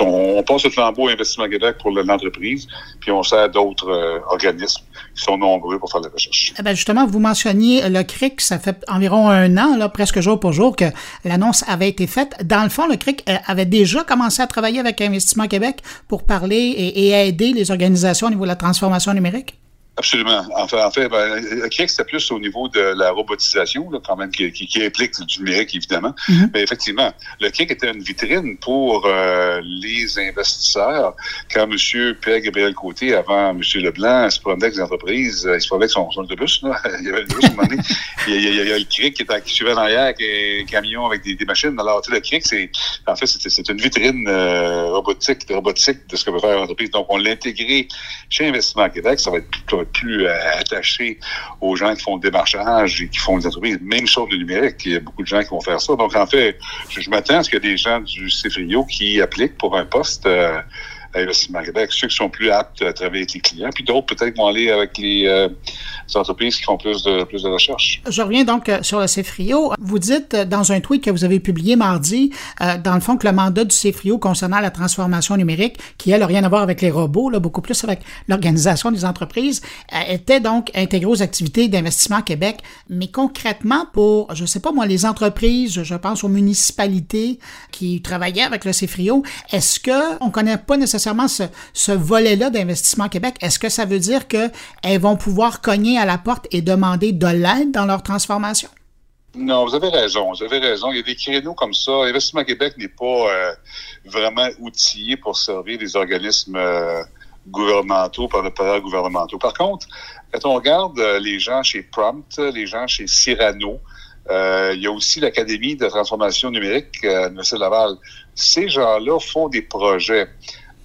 on, passe le flambeau Investissement Québec pour l'entreprise, puis on sert d'autres euh, organismes qui sont nombreux pour faire la recherche. Eh bien, justement, vous mentionniez le CRIC, ça fait environ un an, là, presque jour pour jour, que l'annonce avait été faite. Dans le fond, le CRIC euh, avait déjà commencé à travailler avec Investissement Québec pour parler et aider les organisations au niveau de la transformation numérique? Absolument. En fait, en fait ben, le CRIC, c'était plus au niveau de la robotisation, là, quand même, qui, qui, implique du numérique, évidemment. Mm-hmm. Mais effectivement, le CRIC était une vitrine pour euh, les investisseurs. Quand M. Pierre-Gabriel Côté, avant M. Leblanc, se promenait avec les entreprises, euh, il se promenait avec son, son autobus, là. il y avait le bus, à un moment donné. Il y, a, il y a le CRIC qui, était, qui suivait en arrière avec un camion avec des, des machines. Alors, tu sais, le CRIC, c'est, en fait, c'est une vitrine euh, robotique, robotique de ce que peut faire l'entreprise. Donc, on l'a intégré chez Investissement Québec. Ça va être plus euh, attaché aux gens qui font le démarchage et qui font des entreprises. Même chose du numérique. Il y a beaucoup de gens qui vont faire ça. Donc, en fait, je, m'attends à ce qu'il y ait des gens du CFRIO qui appliquent pour un poste. Euh, à Investissement Québec, ceux qui sont plus aptes à travailler avec les clients, puis d'autres peut-être vont aller avec les, euh, entreprises qui font plus de, plus recherche. Je reviens donc euh, sur le CFRIO. Vous dites euh, dans un tweet que vous avez publié mardi, dans le fond, que le mandat du CFRIO concernant la transformation numérique, qui elle n'a rien à voir avec les robots, là, beaucoup plus avec l'organisation des entreprises, était donc intégré aux activités d'investissement Québec. Mais concrètement, pour, je sais pas moi, les entreprises, je pense aux municipalités qui travaillaient avec le CFRIO, est-ce que on connaît pas nécessairement ce, ce volet-là d'investissement Québec? Est-ce que ça veut dire qu'elles vont pouvoir cogner à la porte et demander de l'aide dans leur transformation? Non, vous avez raison. Vous avez raison. Il y a des créneaux comme ça. Investissement Québec n'est pas euh, vraiment outillé pour servir des organismes euh, gouvernementaux, par le gouvernementaux. Par contre, quand on regarde euh, les gens chez Prompt, les gens chez Cyrano, il y a aussi l'Académie de transformation numérique à l'Université Laval. Ces gens-là font des projets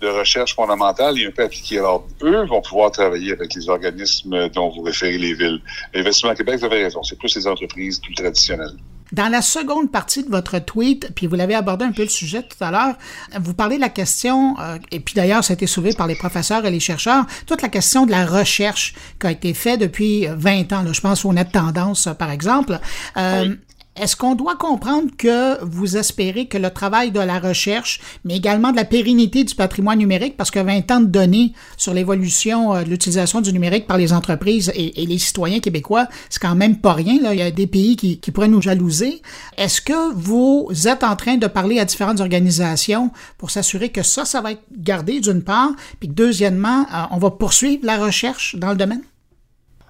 de recherche fondamentale et un peu appliquée. Alors, eux vont pouvoir travailler avec les organismes dont vous référez les villes. L'investissement Québec, vous avez raison, c'est plus les entreprises plus traditionnelles. Dans la seconde partie de votre tweet, puis vous l'avez abordé un peu le sujet tout à l'heure, vous parlez de la question, euh, et puis d'ailleurs ça a été soulevé par les professeurs et les chercheurs, toute la question de la recherche qui a été faite depuis 20 ans. Là, je pense au net tendance, par exemple. Euh, est-ce qu'on doit comprendre que vous espérez que le travail de la recherche, mais également de la pérennité du patrimoine numérique, parce que 20 ans de données sur l'évolution euh, de l'utilisation du numérique par les entreprises et, les citoyens québécois, c'est quand même pas rien. Il y a des pays qui, qui pourraient nous jalouser. Est-ce que vous êtes en train de parler à différentes organisations pour s'assurer que ça, ça va être gardé d'une part, puis que deuxièmement, euh, on va poursuivre la recherche dans le domaine?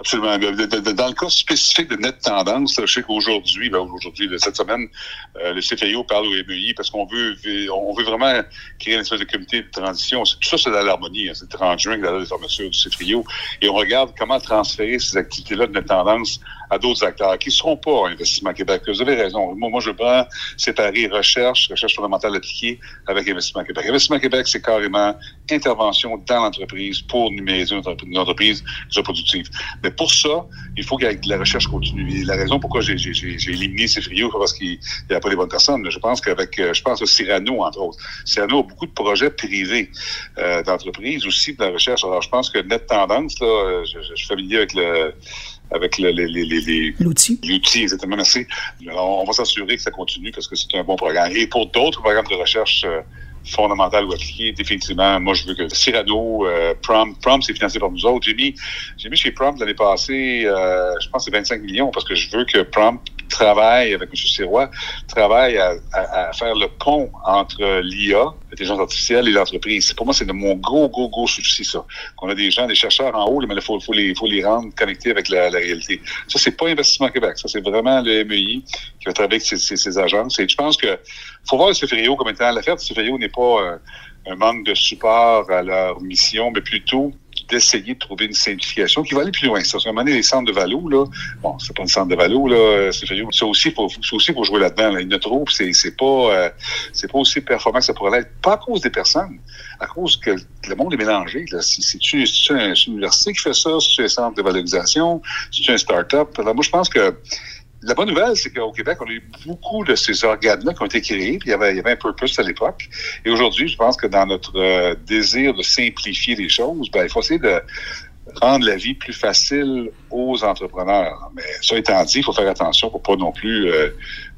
Absolument. Dans le cas spécifique de Net Tendance, je sais qu'aujourd'hui, aujourd'hui, cette semaine, euh, le CFIO parle au MEI parce qu'on veut, on veut vraiment créer une espèce de comité de transition. Tout ça, c'est dans l'harmonie. Hein. C'est le 30 juin, la fermeture du CFIO. Et on regarde comment transférer ces activités-là de Net Tendance à d'autres acteurs qui ne seront pas Investissement Québec. Vous avez raison. Moi, moi je prends séparer recherche, recherche fondamentale appliquée avec Investissement Québec. Investissement Québec, c'est carrément intervention dans l'entreprise pour numériser une entreprise productive. Mais pour ça, il faut qu'il y ait de la recherche continue. Et la raison pourquoi j'ai éliminé ces frios, parce qu'il n'y a pas les bonnes personnes. Je pense qu'avec, euh, je pense à Cyrano, entre autres. Cyrano a beaucoup de projets privés euh, d'entreprise, aussi de la recherche. Alors, je pense que Net Tendance, là, euh, je, je suis familier avec le avec l'outil. L'outil, exactement. Merci. Alors, on va s'assurer que ça continue parce que c'est un bon programme. Et pour d'autres programmes de recherche euh, fondamentales ou appliquées, définitivement, moi, je veux que Cyrano, euh, Prom, Prom, c'est financé par nous autres. J'ai mis, j'ai mis chez Prom l'année passée, euh, je pense que c'est 25 millions parce que je veux que Prom travaille avec M. Sirois, travaille à, à, à, faire le pont entre l'IA, l'intelligence artificielle, et l'entreprise. Pour moi, c'est de mon gros, gros, gros souci, ça. Qu'on a des gens, des chercheurs en haut, mais il faut, faut, les, faut les rendre connectés avec la, la réalité. Ça, c'est pas Investissement Québec. Ça, c'est vraiment le MEI qui va travailler avec ses, agences. Et je pense que faut voir le CFRIO comme étant l'affaire du CFRIO n'est pas euh, un manque de support à leur mission, mais plutôt d'essayer de trouver une simplification qui va aller plus loin. Ça, à un moment donné, les centres de Valo, bon, c'est pas un centre de Valo, là, c'est ça aussi, faut jouer là-dedans. Là. Il ne trouve, c'est, c'est pas, euh, c'est pas aussi performant que ça pourrait l'être. Pas à cause des personnes, à cause que le monde est mélangé. Là. C'est-tu, c'est une université qui fait ça? C'est un centre de valorisation? C'est un start-up? Moi, je pense que la bonne nouvelle, c'est qu'au Québec, on a eu beaucoup de ces organes-là qui ont été créés, puis il y avait, il y avait un purpose à l'époque. Et aujourd'hui, je pense que dans notre euh, désir de simplifier les choses, ben, il faut essayer de rendre la vie plus facile aux entrepreneurs. Mais ça étant dit, il faut faire attention pour pas non plus euh,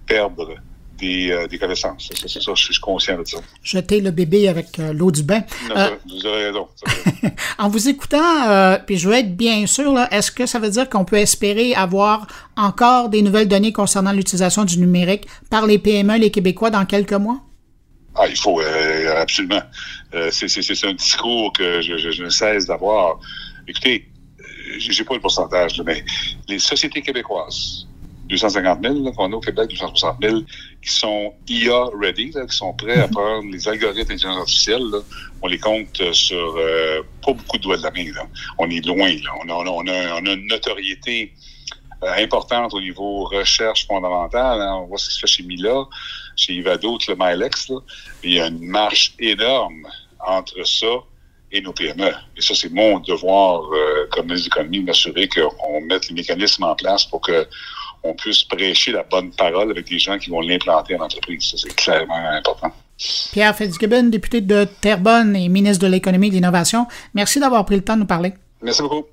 perdre euh, des, connaissances. C'est ça, je suis conscient de ça. Jeter le bébé avec euh, l'eau du bain. Euh, vous avez raison. en vous écoutant, puis je veux être bien sûr, est-ce que ça veut dire qu'on peut espérer avoir encore des nouvelles données concernant l'utilisation du numérique par les PME, les Québécois, dans quelques mois? Ah, il faut, absolument. c'est un discours que je, je ne cesse d'avoir. Écoutez, j'ai pas le pourcentage, mais les sociétés québécoises 250 000 qu'on a au Québec, 260 000, qui sont IA ready, qui sont prêts à mhm. prendre les algorithmes d'intelligence artificielle. On les compte sur euh, pas beaucoup de doigts de la main. On est loin. On, a, on, a, on, a, une notoriété euh, importante au niveau recherche fondamentale. Hein. On voit ce qui se fait chez Mila, chez Ivado, le Milex. Il y a une marche énorme entre ça et nos PME. Et ça, c'est mon devoir euh, comme ministre de l'économie, m'assurer qu'on mette les mécanismes en place pour que on puisse prêcher la bonne parole avec des gens qui vont l'implanter en entreprise. Ça, c'est clairement important. Pierre Fitzgibbon, député de Terrebonne et ministre de l'Économie et de l'Innovation, merci d'avoir pris le temps de nous parler. Merci beaucoup.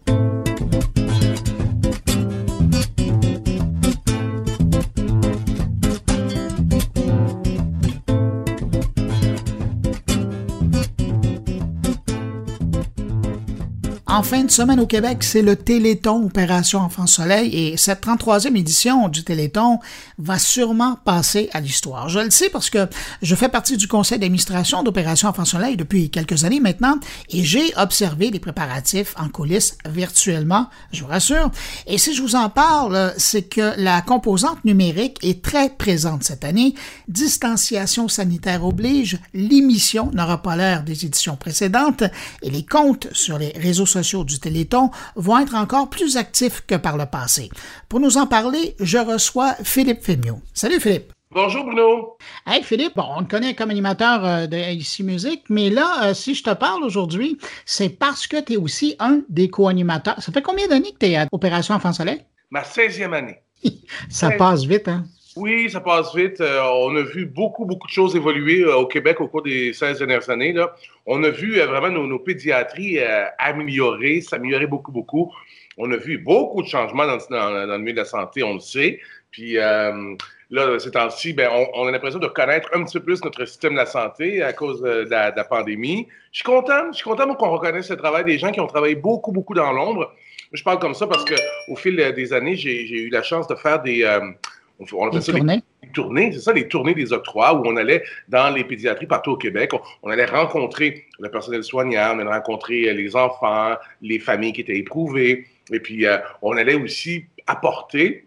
En fin de semaine au Québec, c'est le Téléthon Opération Enfant Soleil et cette 33e édition du Téléthon va sûrement passer à l'histoire. Je le sais parce que je fais partie du conseil d'administration d'Opération Enfant Soleil depuis quelques années maintenant et j'ai observé les préparatifs en coulisses virtuellement, je vous rassure. Et si je vous en parle, c'est que la composante numérique est très présente cette année. Distanciation sanitaire oblige, l'émission n'aura pas l'air des éditions précédentes et les comptes sur les réseaux sociaux du Téléthon vont être encore plus actifs que par le passé. Pour nous en parler, je reçois Philippe Fémiot. Salut Philippe. Bonjour Bruno. Hey Philippe, bon, on te connaît comme animateur euh, de IC Music, mais là, euh, si je te parle aujourd'hui, c'est parce que tu es aussi un des co-animateurs. Ça fait combien d'années que tu es à Opération Enfant Soleil? Ma 16e année. Ça passe vite, hein? Oui, ça passe vite. Euh, on a vu beaucoup, beaucoup de choses évoluer au Québec au cours des 16 dernières années. Là. On a vu vraiment nos, pédiatries améliorer, s'améliorer beaucoup, beaucoup. On a vu beaucoup de changements dans, le milieu de la santé, on le sait. Puis là, ces temps-ci, ben, on, a l'impression de connaître un petit peu plus notre système de la santé à cause de, la, pandémie. Je suis content, je suis content qu'on reconnaisse le travail des gens qui ont travaillé beaucoup, beaucoup dans l'ombre. Je parle comme ça parce qu'au fil des années, j'ai eu la chance de faire des, euh, on, appelle ça tournées. Des, tournées, c'est ça, les tournées des octrois où on allait dans les pédiatries partout au Québec. On, allait rencontrer le personnel soignant, on allait rencontrer les enfants, les familles qui étaient éprouvées. Et puis, euh, on allait aussi apporter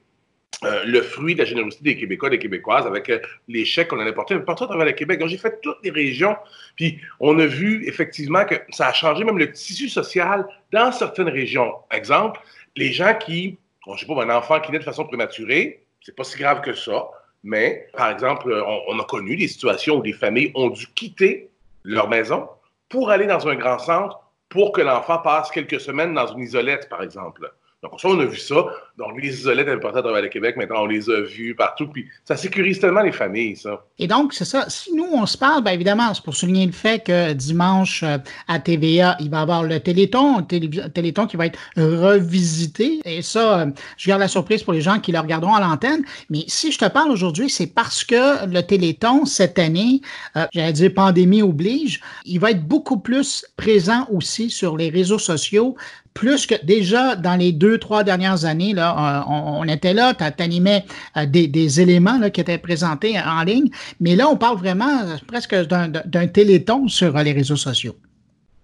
euh, le fruit de la générosité des Québécois, des Québécoises, avec euh, les chèques qu'on allait porter partout à travers le Québec. Donc, j'ai fait toutes les régions, puis on a vu effectivement que ça a changé même le tissu social dans certaines régions. Exemple, les gens qui, je ne sais pas, un enfant qui naît de façon prématurée, c'est pas si grave que ça, mais par exemple, on, a connu des situations où des familles ont dû quitter leur maison pour aller dans un grand centre pour que l'enfant passe quelques semaines dans une isolette, par exemple. Donc, ça, on a vu ça. Donc, les isolettes importantes à travers le Québec, maintenant, on les a vus partout. Puis, ça sécurise tellement les familles, ça. Et donc, c'est ça. Si nous, on se parle, bien évidemment, c'est pour souligner le fait que dimanche, euh, à TVA, il va y avoir le Téléthon, le Téléthon qui va être revisité. Et ça, euh, je garde la surprise pour les gens qui le regarderont à l'antenne. Mais si je te parle aujourd'hui, c'est parce que le Téléthon, cette année, euh, j'allais dire pandémie oblige, il va être beaucoup plus présent aussi sur les réseaux sociaux plus que déjà dans les deux, trois dernières années, là, euh, on, était là, tu animais euh, des, éléments là, qui étaient présentés en ligne, mais là, on parle vraiment euh, presque d'un téléthon sur les réseaux sociaux.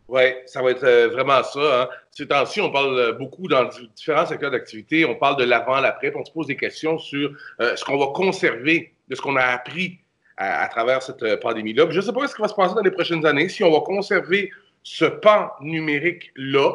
Oui, ça va être vraiment ça. Hein. Ces temps-ci, on parle beaucoup dans différents secteurs d'activité. On parle de l'avant, l'après, on se pose des questions sur ce qu'on va conserver de ce qu'on a appris à travers cette pandémie-là. Je ne sais pas ce qui va se passer dans les prochaines années, si on va conserver ce pan numérique-là,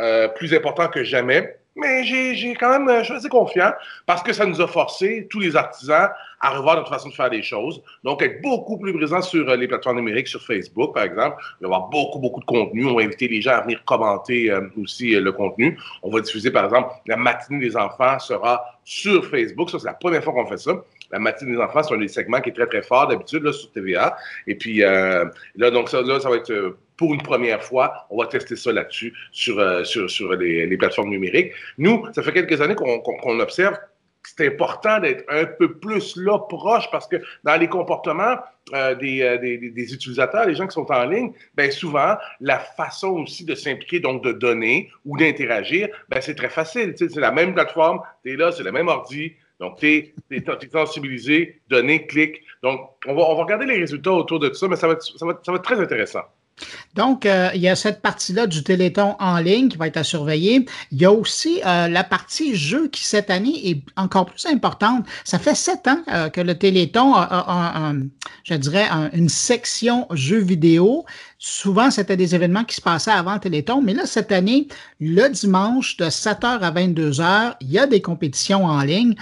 euh, plus important que jamais. Mais j'ai quand même, euh, je suis assez confiant parce que ça nous a forcé, tous les artisans, à revoir notre façon de faire les choses. Donc, être beaucoup plus présent sur euh, les plateformes numériques, sur Facebook, par exemple. Il y avoir beaucoup, beaucoup de contenu. On va inviter les gens à venir commenter aussi le contenu. On va diffuser, par exemple, la matinée des enfants sera sur Facebook. Ça, c'est la première fois qu'on fait ça. La matinée des enfants, c'est un des segments qui est très, très fort d'habitude sur TVA. Et puis, là, donc, ça, là, ça va être pour une première fois, on va tester ça là-dessus, sur, euh, sur, sur les, plateformes numériques. Nous, ça fait quelques années qu'on observe que c'est important d'être un peu plus là, proche, parce que dans les comportements euh, des, euh, des, des, utilisateurs, les gens qui sont en ligne, bien souvent, la façon aussi de s'impliquer, donc de donner ou d'interagir, ben c'est très facile. C'est la même plateforme, tu es là, c'est le même ordi, donc, tu es, es, sensibilisé, donner, clic. Donc, on va, on va regarder les résultats autour de tout ça, mais ça va ça va, ça va être très intéressant. Donc, euh, il y a cette partie-là du Téléthon en ligne qui va être à surveiller. Il y a aussi euh, la partie jeu qui, cette année, est encore plus importante. Ça fait sept ans euh, que le Téléthon a, je dirais, une section jeux vidéo. Souvent, c'était des événements qui se passaient avant le Téléthon, mais là, cette année, le dimanche de 7h à 22h, il y a des compétitions en ligne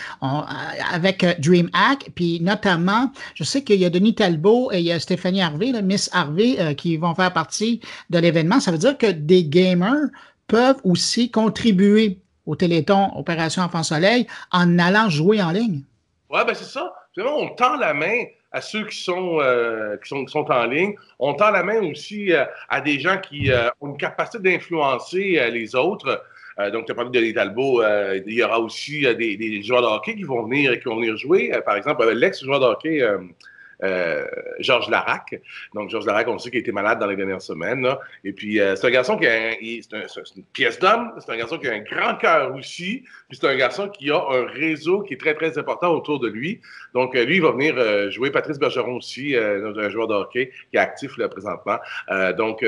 avec DreamHack, puis notamment, je sais qu'il y a Denis Talbot et il y a Stéphanie Harvey, Miss Harvey, qui vont faire partie de l'événement. Ça veut dire que des gamers peuvent aussi contribuer au Téléthon Opération Enfant Soleil en allant jouer en ligne. Oui, ben c'est ça. on tend la main à ceux qui sont, qui sont, qui sont en ligne. On tend la main aussi à des gens qui ont une capacité d'influencer les autres. donc, tu as parlé de Talbot. il y aura aussi des, joueurs de hockey qui vont venir, qui vont venir jouer. par exemple, l'ex-joueur de hockey euh, Georges Larac. Donc, Georges Larac, on sait qu'il été malade dans les dernières semaines. Et puis, euh, c'est un garçon qui a une pièce d'homme, c'est un garçon qui a un grand cœur aussi, puis c'est un garçon qui a un réseau qui est très, très important autour de lui. Donc, euh, lui, il va venir jouer. Patrice Bergeron aussi, un joueur de hockey qui est actif là, présentement. donc,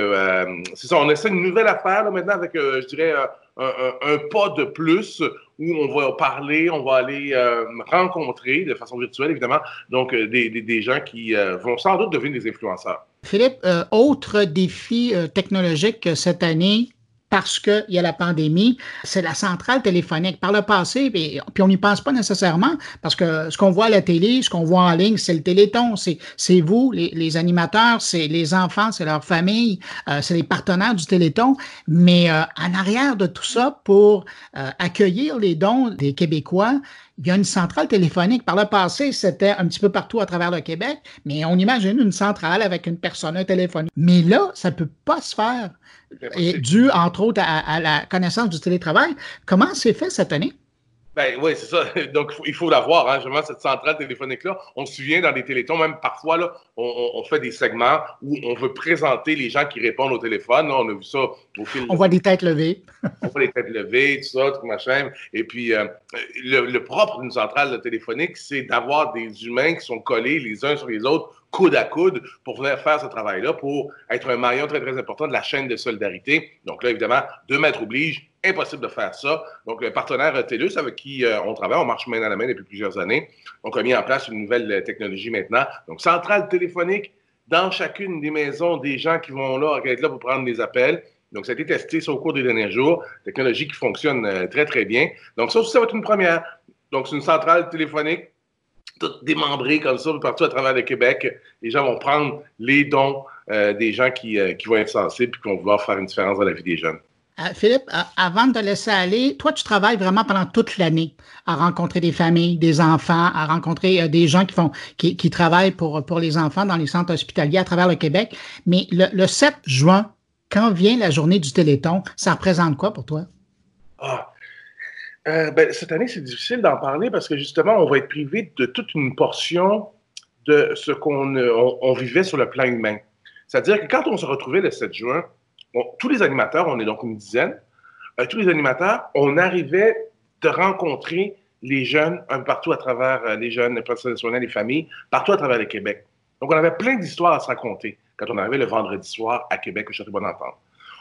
c'est ça, on essaie une nouvelle affaire là, maintenant avec, je dirais, un, pas de plus où on va parler, on va aller euh, rencontrer de façon virtuelle, évidemment, donc euh, des, des, gens qui euh, vont sans doute devenir des influenceurs. Philippe, autre défi technologique cette année, parce qu'il y a la pandémie, c'est la centrale téléphonique. Par le passé, puis, on n'y pense pas nécessairement, parce que ce qu'on voit à la télé, ce qu'on voit en ligne, c'est le téléthon, c'est vous, les, animateurs, c'est les enfants, c'est leur famille, euh, c'est les partenaires du téléthon. Mais euh, en arrière de tout ça, pour euh, accueillir les dons des Québécois, il y a une centrale téléphonique. Par le passé, c'était un petit peu partout à travers le Québec, mais on imagine une centrale avec une personne, un téléphone. Mais là, ça ne peut pas se faire et dû, entre autres, à, la connaissance du télétravail. Comment c'est fait cette année? Ben oui, c'est ça. Donc, il faut l'avoir, hein, justement, cette centrale téléphonique-là. On se souvient dans les télétons, même parfois, là, on, fait des segments où on veut présenter les gens qui répondent au téléphone. on a vu ça au film. On voit des têtes levées. on voit des têtes levées, tout ça, tout machin. Et puis, euh, le propre d'une centrale téléphonique, c'est d'avoir des humains qui sont collés les uns sur les autres coude à coude pour venir faire ce travail-là, pour être un maillon très, très important de la chaîne de solidarité. Donc là, évidemment, deux mètres oblige, impossible de faire ça. Donc, le partenaire TELUS avec qui euh, on travaille, on marche main dans la main depuis plusieurs années. Donc, on a mis en place une nouvelle euh, technologie maintenant. Donc, centrale téléphonique dans chacune des maisons des gens qui vont là, être là pour prendre des appels. Donc, ça a été testé au cours des derniers jours. Technologie qui fonctionne euh, très, très bien. Donc, ça aussi, ça va être une première. Donc, c'est une centrale téléphonique tout démembré comme ça partout à travers le Québec. Les gens vont prendre les dons des gens qui, qui, vont être sensibles et qui vont vouloir faire une différence dans la vie des jeunes. Euh, Philippe, avant de te laisser aller, toi, tu travailles vraiment pendant toute l'année à rencontrer des familles, des enfants, à rencontrer des gens qui travaillent pour, les enfants dans les centres hospitaliers à travers le Québec. Mais le, le 7 juin, quand vient la journée du Téléthon, ça représente quoi pour toi? Ah, euh, ben, cette année, c'est difficile d'en parler parce que justement, on va être privé de toute une portion de ce qu'on on, vivait sur le plan humain. C'est-à-dire que quand on se retrouvait le 7 juin, tous les animateurs, on est donc une dizaine, euh, tous les animateurs, on arrivait de rencontrer les jeunes un partout à travers euh, les jeunes, les professionnels, les familles, partout à travers le Québec. Donc, on avait plein d'histoires à se raconter quand on arrivait le vendredi soir à Québec au Château Bonentente.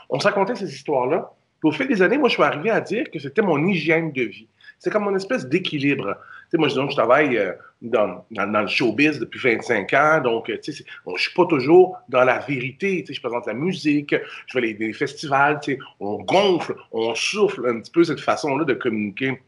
On se racontait ces histoires-là, au fil des années, moi, je suis arrivé à dire que c'était mon hygiène de vie. C'est comme mon espèce d'équilibre. Sais, moi, je, je travaille euh, dans, dans, le showbiz depuis 25 ans, donc, euh, tu sais, je suis pas toujours dans la vérité. Tu sais, je présente la musique, je vais à des festivals, tu sais, on gonfle, on souffle un petit peu cette façon-là de communiquer.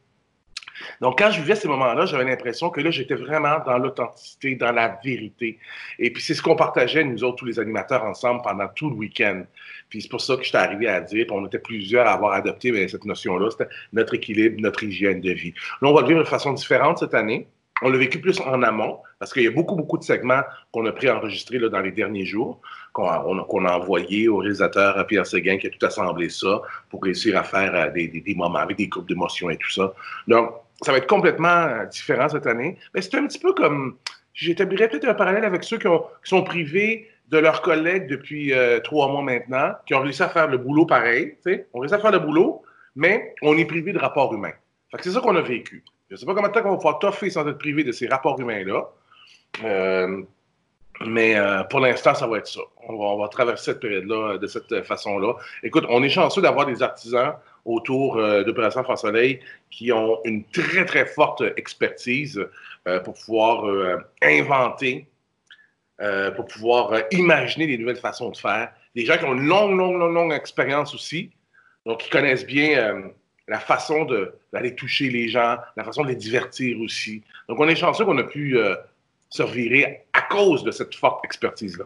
Donc, quand je vivais ces moments-là, j'avais l'impression que là, j'étais vraiment dans l'authenticité, dans la vérité. Et puis, c'est ce qu'on partageait, nous autres, tous les animateurs ensemble pendant tout le week-end. Puis, c'est pour ça que j'étais arrivé à dire, puis on était plusieurs à avoir adopté ben, cette notion-là, c'était notre équilibre, notre hygiène de vie. Là, on va le vivre de façon différente cette année. On l'a vécu plus en amont, parce qu'il y a beaucoup, beaucoup de segments qu'on a préenregistrés dans les derniers jours, qu'on a, a envoyés au réalisateur Pierre Séguin, qui a tout assemblé ça pour réussir à faire euh, des, des, des moments avec des groupes d'émotions et tout ça. Donc, ça va être complètement euh, différent cette année. Mais c'est un petit peu comme, j'établirais peut-être un parallèle avec ceux qui, sont privés de leurs collègues depuis euh, trois mois maintenant, qui ont réussi à faire le boulot pareil, on réussi à faire le boulot, mais on est privé de rapports humains. c'est ça qu'on a vécu. Je ne sais pas combien de temps va pouvoir toffer sans être privé de ces rapports humains-là. Euh, mais pour l'instant, ça va être ça. On va traverser cette période-là de cette façon-là. Écoute, on est chanceux d'avoir des artisans autour euh, d'Opération France Soleil qui ont une très, très forte expertise euh, pour pouvoir euh, inventer, pour pouvoir imaginer des nouvelles façons de faire. Des gens qui ont une longue, longue, longue, longue expérience aussi, donc qui connaissent bien la façon d'aller toucher les gens, la façon de les divertir aussi. Donc, on est chanceux qu'on a pu se revirer à cause de cette forte expertise-là.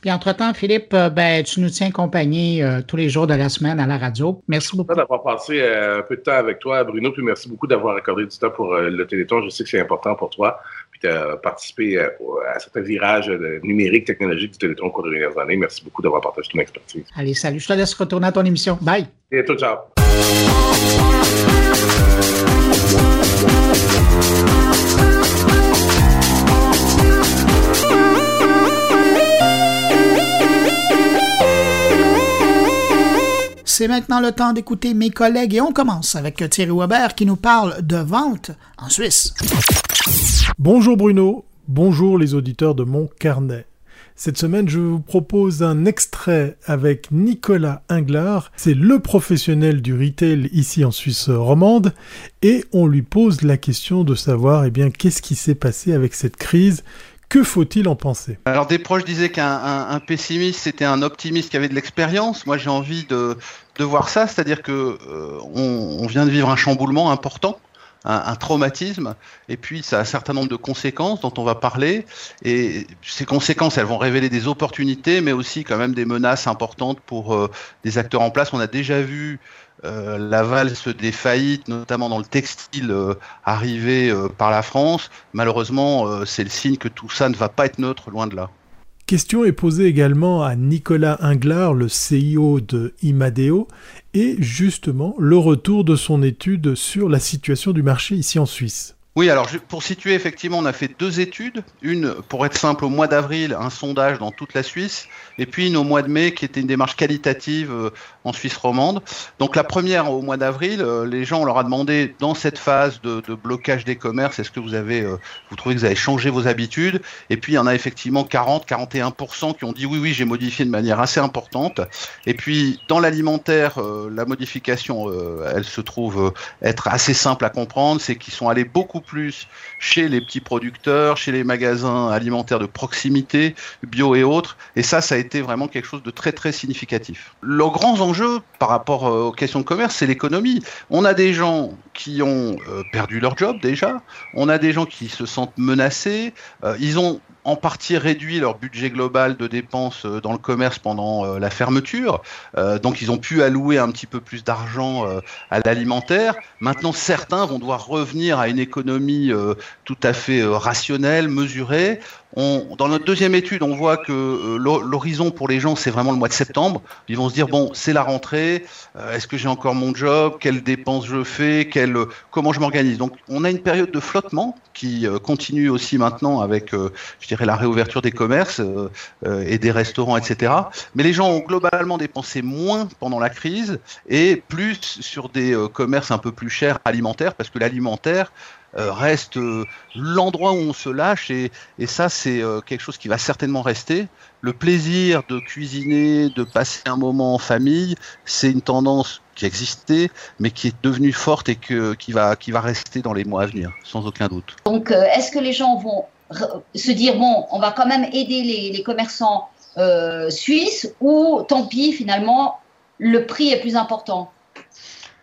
Puis entre-temps, Philippe, euh, ben, tu nous tiens compagnie euh, tous les jours de la semaine à la radio. Merci beaucoup. d'avoir passé euh, un peu de temps avec toi, Bruno, puis merci beaucoup d'avoir accordé du temps pour le Téléthon. Je sais que c'est important pour toi. puis tu as participé à, certains virages numériques, technologiques du Téléthon au cours des dernières années. Merci beaucoup d'avoir partagé ton expertise. Allez, salut. Je te laisse retourner à ton émission. Bye. Et à tout, ciao. C'est maintenant le temps d'écouter mes collègues et on commence avec Thierry Weber qui nous parle de vente en Suisse. Bonjour Bruno, bonjour les auditeurs de mon carnet. Cette semaine, je vous propose un extrait avec Nicolas Inglar. C'est le professionnel du retail ici en Suisse romande. Et on lui pose la question de savoir, eh bien, qu'est-ce qui s'est passé avec cette crise? Que faut-il en penser? Alors des proches disaient qu'un pessimiste c'était un optimiste qui avait de l'expérience. Moi j'ai envie de, voir ça, c'est-à-dire que euh, on, vient de vivre un chamboulement important un, traumatisme, et puis ça a un certain nombre de conséquences dont on va parler, et ces conséquences, elles vont révéler des opportunités, mais aussi quand même des menaces importantes pour euh, des acteurs en place. On a déjà vu euh, la valse des faillites, notamment dans le textile, euh, arriver par la France. Malheureusement, c'est le signe que tout ça ne va pas être neutre, loin de là. Question est posée également à Nicolas Inglar, le CIO de Imadeo, et justement le retour de son étude sur la situation du marché ici en Suisse. Oui, alors pour situer, effectivement, on a fait deux études. Une, pour être simple, au mois d'avril, un sondage dans toute la Suisse, et puis une au mois de mai qui était une démarche qualitative euh, en Suisse romande. Donc la première au mois d'avril, euh, les gens, on leur a demandé dans cette phase de, blocage des commerces, est-ce que vous avez, euh, vous trouvez que vous avez changé vos habitudes? Et puis il y en a effectivement 40, 41% qui ont dit oui, oui, j'ai modifié de manière assez importante. Et puis dans l'alimentaire, la modification, elle se trouve être assez simple à comprendre, c'est qu'ils sont allés beaucoup plus chez les petits producteurs, chez les magasins alimentaires de proximité, bio et autres. Et ça, ça a été vraiment quelque chose de très très significatif. Le grand enjeu par rapport euh, aux questions de commerce, c'est l'économie. On a des gens qui ont euh, perdu leur job déjà, on a des gens qui se sentent menacés, euh, ils ont en partie réduit leur budget global de dépenses dans le commerce pendant la fermeture. Donc ils ont pu allouer un petit peu plus d'argent à l'alimentaire. Maintenant, certains vont devoir revenir à une économie tout à fait rationnelle, mesurée. Dans notre deuxième étude, on voit que l'horizon pour les gens, c'est vraiment le mois de septembre. Ils vont se dire bon, c'est la rentrée. Est-ce que j'ai encore mon job Quelles dépenses je fais Quelle, Comment je m'organise? Donc, on a une période de flottement qui continue aussi maintenant avec, je dirais, la réouverture des commerces euh, euh, et des restaurants, etc. Mais les gens ont globalement dépensé moins pendant la crise et plus sur des euh, commerces un peu plus chers alimentaires, parce que l'alimentaire, reste l'endroit où on se lâche et, ça c'est quelque chose qui va certainement rester. Le plaisir de cuisiner, de passer un moment en famille, c'est une tendance qui existait, mais qui est devenue forte et que, qui, va, qui va rester dans les mois à venir, sans aucun doute. Donc, est-ce que les gens vont se dire bon, on va quand même aider les, commerçants euh, suisses ou tant pis, finalement, le prix est plus important?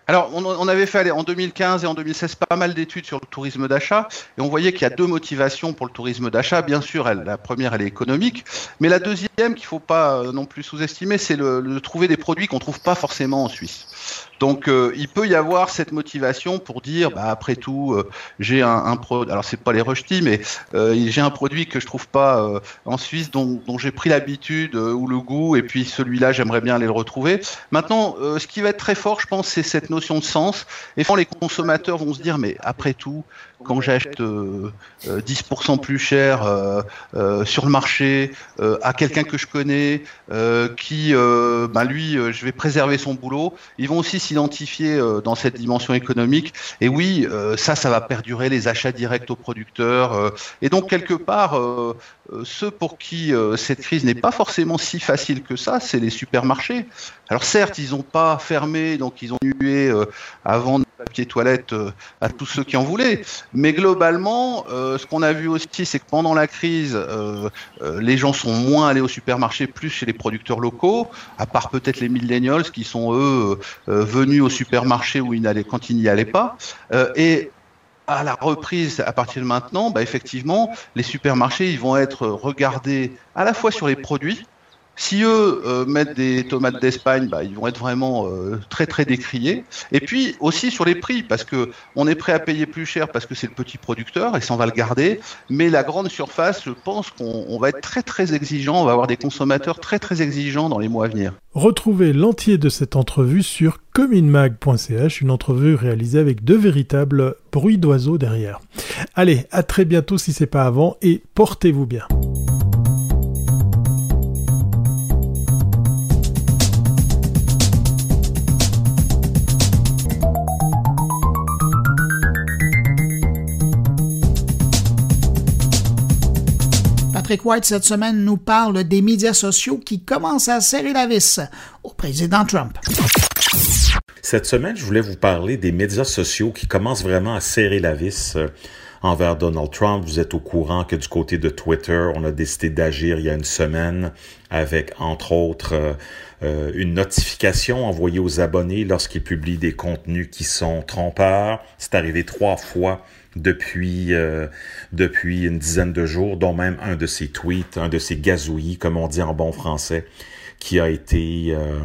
Alors, on, avait fait en 2015 et en 2016 pas mal d'études sur le tourisme d'achat, et on voyait qu'il y a deux motivations pour le tourisme d'achat. Bien sûr, la première, elle est économique, mais la deuxième qu'il ne faut pas euh, non plus sous-estimer, c'est le, de trouver des produits qu'on ne trouve pas forcément en Suisse. Donc euh, il peut y avoir cette motivation pour dire, bah, après tout, euh, j'ai un, produit, alors c'est pas les rejetis, mais euh, j'ai un produit que je trouve pas en Suisse, dont, j'ai pris l'habitude ou le goût, et puis celui-là, j'aimerais bien aller le retrouver. Maintenant, ce qui va être très fort, je pense, c'est cette notion de sens. Et les consommateurs vont se dire, mais après tout, quand j'achète 10% plus cher sur le marché à quelqu'un que je connais, qui, bah, lui, je vais préserver son boulot, ils vont aussi s'identifier euh, dans cette dimension économique. Et oui, euh, ça, ça va perdurer les achats directs aux producteurs. Euh, et donc, quelque part, ceux pour qui cette crise n'est pas forcément si facile que ça, c'est les supermarchés. Alors certes, ils n'ont pas fermé, donc ils ont nué vendre papier toilette à tous ceux qui en voulaient. Mais globalement, ce qu'on a vu aussi, c'est que pendant la crise, les gens sont moins allés au supermarché, plus chez les producteurs locaux, à part peut-être les millennials qui sont eux venus au supermarché où ils quand ils n'y allaient pas. et à la reprise, à partir de maintenant, bah effectivement, les supermarchés ils vont être regardés à la fois sur les produits, Si eux euh, mettent des tomates d'Espagne, bah, ils vont être vraiment euh, très très décriés. Et puis aussi sur les prix, parce que on est prêt à payer plus cher parce que c'est le petit producteur et ça va le garder. Mais la grande surface, je pense qu'on va être très très exigeant, on va avoir des consommateurs très très exigeants dans les mois à venir. Retrouvez l'entier de cette entrevue sur cominmag.ch, une entrevue réalisée avec deux véritables bruits d'oiseaux derrière. Allez, à très bientôt si c'est pas avant et portez-vous bien. Patrick White, cette semaine, nous parle des médias sociaux qui commencent à serrer la vis au président Trump. Cette semaine, je voulais vous parler des médias sociaux qui commencent vraiment à serrer la vis euh, envers Donald Trump. Vous êtes au courant que du côté de Twitter, on a décidé d'agir il y a une semaine avec, entre autres, euh, euh, une notification envoyée aux abonnés lorsqu'ils publient des contenus qui sont trompeurs. C'est arrivé trois fois depuis euh, depuis une dizaine de jours, dont même un de ses tweets, un de ses gazouillis, comme on dit en bon français, qui a été euh,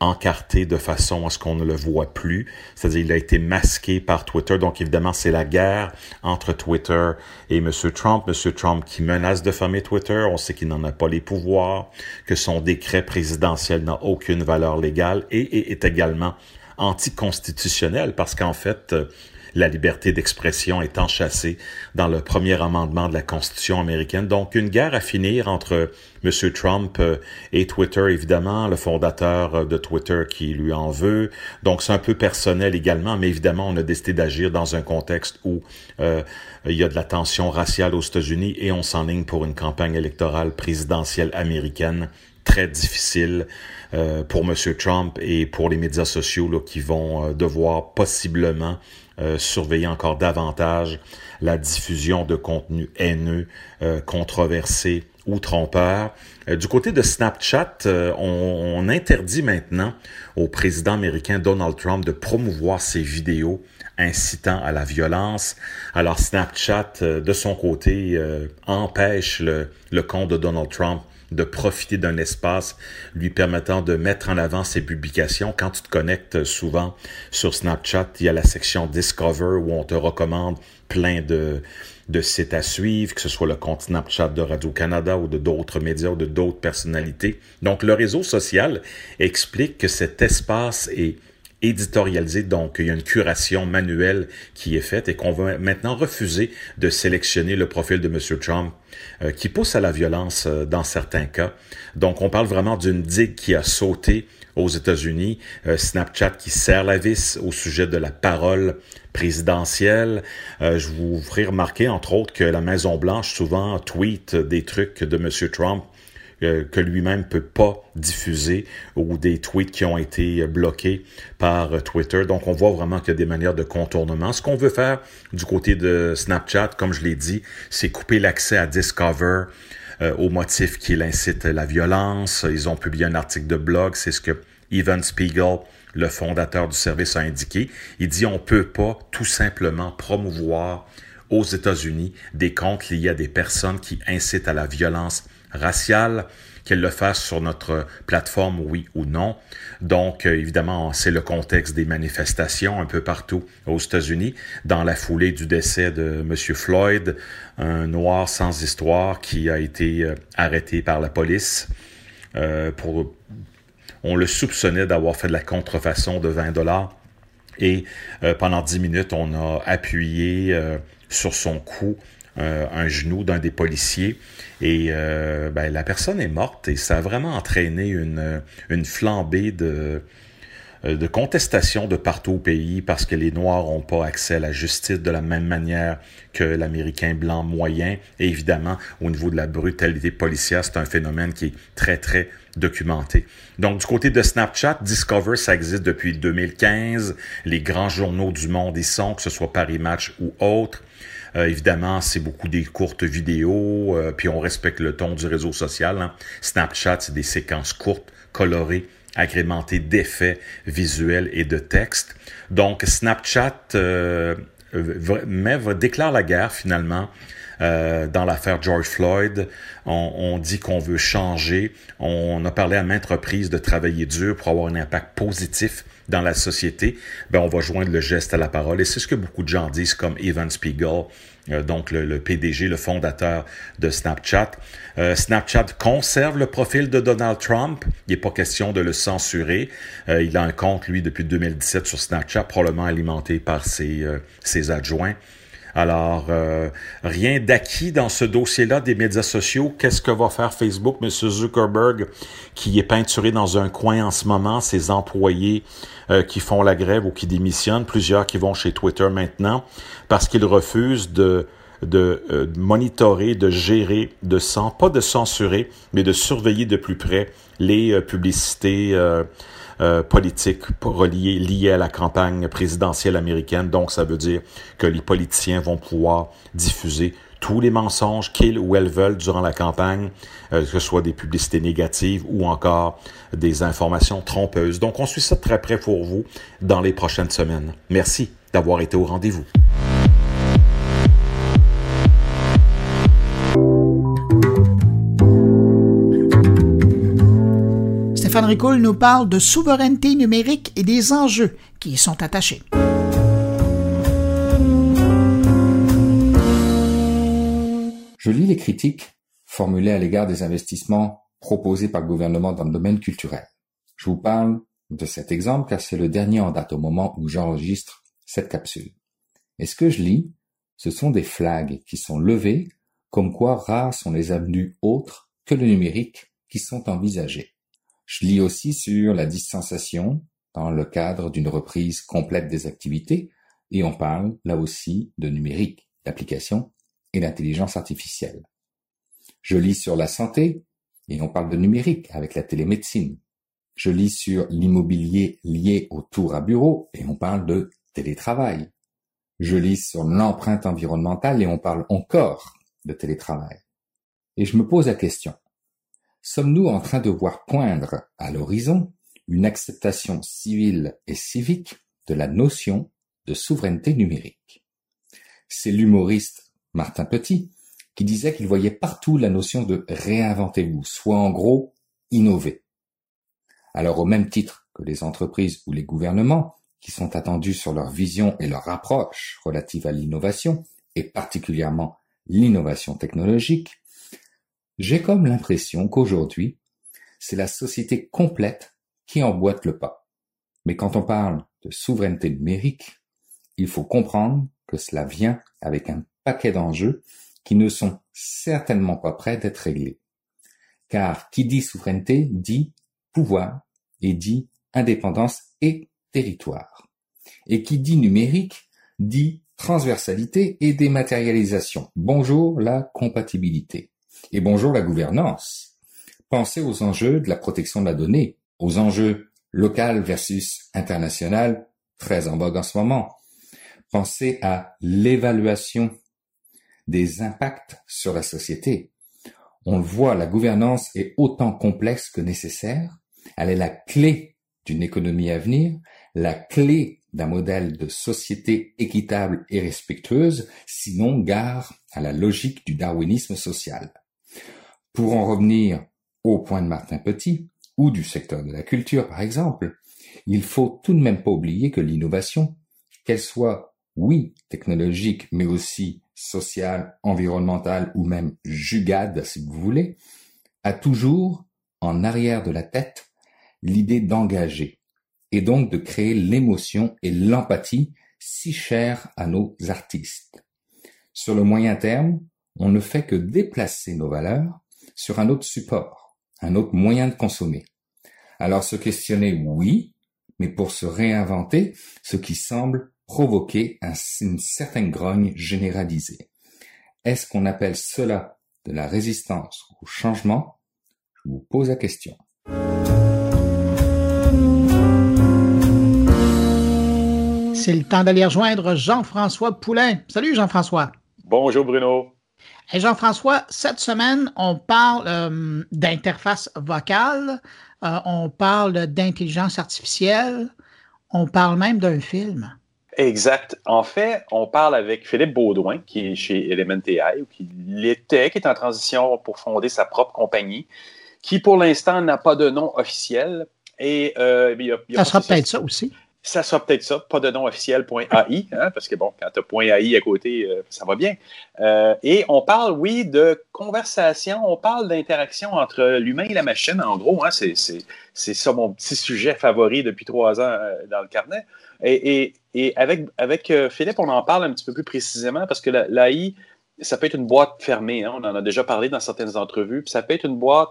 encarté de façon à ce qu'on ne le voit plus. C'est-à-dire, il a été masqué par Twitter. Donc, évidemment, c'est la guerre entre Twitter et M. Trump. M. Trump qui menace de fermer Twitter. On sait qu'il n'en a pas les pouvoirs, que son décret présidentiel n'a aucune valeur légale et, est également anticonstitutionnel parce qu'en fait, la liberté d'expression est enchâssée dans le premier amendement de la Constitution américaine. Donc, une guerre à finir entre M. Trump euh, et Twitter, évidemment, le fondateur euh, de Twitter qui lui en veut. Donc, c'est un peu personnel également, mais évidemment, on a décidé d'agir dans un contexte où euh, il y a de la tension raciale aux États-Unis et on s'enligne pour une campagne électorale présidentielle américaine très difficile pour M. Trump et pour les médias sociaux là, qui vont devoir possiblement euh, surveiller encore davantage la diffusion de contenus haineux, euh, controversés ou trompeurs. Euh, du côté de Snapchat, on, interdit maintenant au président américain Donald Trump de promouvoir ses vidéos incitant à la violence. Alors Snapchat, de son côté, empêche le, le compte de Donald Trump de profiter d'un espace lui permettant de mettre en avant ses publications. Quand tu te connectes souvent sur Snapchat, il y a la section Discover où on te recommande plein de, de sites à suivre, que ce soit le compte Snapchat de Radio-Canada ou de d'autres médias ou de d'autres personnalités. Donc le réseau social explique que cet espace est éditorialisé, donc il y a une curation manuelle qui est faite et qu'on va maintenant refuser de sélectionner le profil de M. Trump euh, qui pousse à la violence euh, dans certains cas. Donc on parle vraiment d'une digue qui a sauté aux États-Unis, euh, Snapchat qui serre la vis au sujet de la parole présidentielle. je vous ferai remarquer entre autres que la Maison Blanche souvent tweet des trucs de M. Trump euh, que lui-même peut pas diffuser ou des tweets qui ont été bloqués par euh, Twitter. Donc, on voit vraiment qu'il y a des manières de contournement. Ce qu'on veut faire du côté de Snapchat, comme je l'ai dit, c'est couper l'accès à Discover euh, au motif qu'il incite la violence. Ils ont publié un article de blog, c'est ce que Evan Spiegel, le fondateur du service, a indiqué. Il dit on peut pas tout simplement promouvoir aux États-Unis des comptes liés à des personnes qui incitent à la violence raciale, qu'elle le fasse sur notre plateforme, oui ou non. Donc, euh, évidemment, c'est le contexte des manifestations un peu partout aux États-Unis, dans la foulée du décès de M. Floyd, un noir sans histoire qui a été euh, arrêté par la police euh. On le soupçonnait d'avoir fait de la contrefaçon de 20 dollars. Et pendant 10 minutes, on a appuyé sur son cou un genou d'un des policiers et euh, ben, la personne est morte et ça a vraiment entraîné une, une flambée de, euh, de contestation de partout au pays parce que les Noirs n'ont pas accès à la justice de la même manière que l'Américain blanc moyen. Et évidemment, au niveau de la brutalité policière, c'est un phénomène qui est très, très documenté. Donc, du côté de Snapchat, Discover, ça existe depuis 2015. Les grands journaux du monde y sont, que ce soit Paris Match ou autres. Euh, évidemment, c'est beaucoup des courtes vidéos, euh, puis on respecte le ton du réseau social. Hein. Snapchat, c'est des séquences courtes, colorées, agrémentées d'effets visuels et de texte. Donc, Snapchat euh, déclare la guerre finalement Euh, dans l'affaire George Floyd, on dit qu'on veut changer. On a parlé à maintes reprises de travailler dur pour avoir un impact positif dans la société. Ben, on va joindre le geste à la parole. Et c'est ce que beaucoup de gens disent, comme Evan Spiegel, euh, donc le, le, PDG, le fondateur de Snapchat. Euh, Snapchat conserve le profil de Donald Trump. Il n'est pas question de le censurer. Euh, il a un compte, lui, depuis 2017 sur Snapchat, probablement alimenté par ses, euh, ses adjoints. Alors, euh, rien d'acquis dans ce dossier-là des médias sociaux. Qu'est-ce que va faire Facebook, M. Zuckerberg, qui est peinturé dans un coin en ce moment, ses employés euh, qui font la grève ou qui démissionnent, plusieurs qui vont chez Twitter maintenant, parce qu'ils refusent de de euh, monitorer, de gérer, de sans pas de censurer, mais de surveiller de plus près les publicités euh, politiques liées à la campagne présidentielle américaine. Donc, ça veut dire que les politiciens vont pouvoir diffuser tous les mensonges qu'ils ou elles veulent durant la campagne, euh, que ce soit des publicités négatives ou encore des informations trompeuses. Donc, on suit ça très près pour vous dans les prochaines semaines. Merci d'avoir été au rendez-vous. Stéphane nous parle de souveraineté numérique et des enjeux qui y sont attachés. Je lis les critiques formulées à l'égard des investissements proposés par le gouvernement dans le domaine culturel. Je vous parle de cet exemple car c'est le dernier en date au moment où j'enregistre cette capsule. Et ce que je lis, ce sont des flags qui sont levées comme quoi rares sont les avenues autres que le numérique qui sont envisagées. Je lis aussi sur la distanciation dans le cadre d'une reprise complète des activités et on parle là aussi de numérique, d'application et d'intelligence artificielle. Je lis sur la santé et on parle de numérique avec la télémédecine. Je lis sur l'immobilier lié au tour à bureau et on parle de télétravail. Je lis sur l'empreinte environnementale et on parle encore de télétravail. Et je me pose la question, sommes-nous en train de voir poindre à l'horizon une acceptation civile et civique de la notion de souveraineté numérique? C'est l'humoriste Martin Petit qui disait qu'il voyait partout la notion de réinventez-vous, soit en gros innover. Alors au même titre que les entreprises ou les gouvernements, qui sont attendus sur leur vision et leur approche relative à l'innovation, et particulièrement l'innovation technologique, j'ai comme l'impression qu'aujourd'hui, c'est la société complète qui emboîte le pas. Mais quand on parle de souveraineté numérique, il faut comprendre que cela vient avec un paquet d'enjeux qui ne sont certainement pas prêts d'être réglés. Car qui dit souveraineté dit pouvoir et dit indépendance et territoire. Et qui dit numérique dit transversalité et dématérialisation. Bonjour la compatibilité. Et bonjour la gouvernance. Pensez aux enjeux de la protection de la donnée, aux enjeux local versus international, très en vogue en ce moment. Pensez à l'évaluation des impacts sur la société. On le voit, la gouvernance est autant complexe que nécessaire. Elle est la clé d'une économie à venir, la clé d'un modèle de société équitable et respectueuse, sinon gare à la logique du darwinisme social. Pour en revenir au point de Martin Petit, ou du secteur de la culture par exemple, il faut tout de même pas oublier que l'innovation, qu'elle soit, oui, technologique, mais aussi sociale, environnementale ou même jugade, si vous voulez, a toujours en arrière de la tête l'idée d'engager, et donc de créer l'émotion et l'empathie si chères à nos artistes. Sur le moyen terme, on ne fait que déplacer nos valeurs sur un autre support, un autre moyen de consommer. Alors se questionner, oui, mais pour se réinventer, ce qui semble provoquer un, une certaine grogne généralisée. Est-ce qu'on appelle cela de la résistance au changement? Je vous pose la question. C'est le temps d'aller rejoindre Jean-François Poulain. Salut Jean-François. Bonjour Bruno. Hey Jean-François, cette semaine, on parle euh, d'interface vocale, euh, on parle d'intelligence artificielle, on parle même d'un film. Exact. En fait, on parle avec Philippe Baudouin, qui est chez Element AI, ou qui l'était, qui est en transition pour fonder sa propre compagnie, qui pour l'instant n'a pas de nom officiel. Et, euh, il ça sera peut-être ça aussi. Ça sera peut-être ça, pas de nom officiel.ai, hein, parce que bon, quand tu as .ai à côté, euh, ça va bien. Euh, et on parle, oui, de conversation, on parle d'interaction entre l'humain et la machine, en gros. Hein, c'est ça mon petit sujet favori depuis trois ans euh, dans le carnet. Et, avec, avec Philippe, on en parle un petit peu plus précisément parce que l'AI, ça peut être une boîte fermée. Hein, on en a déjà parlé dans certaines entrevues. Puis ça peut être une boîte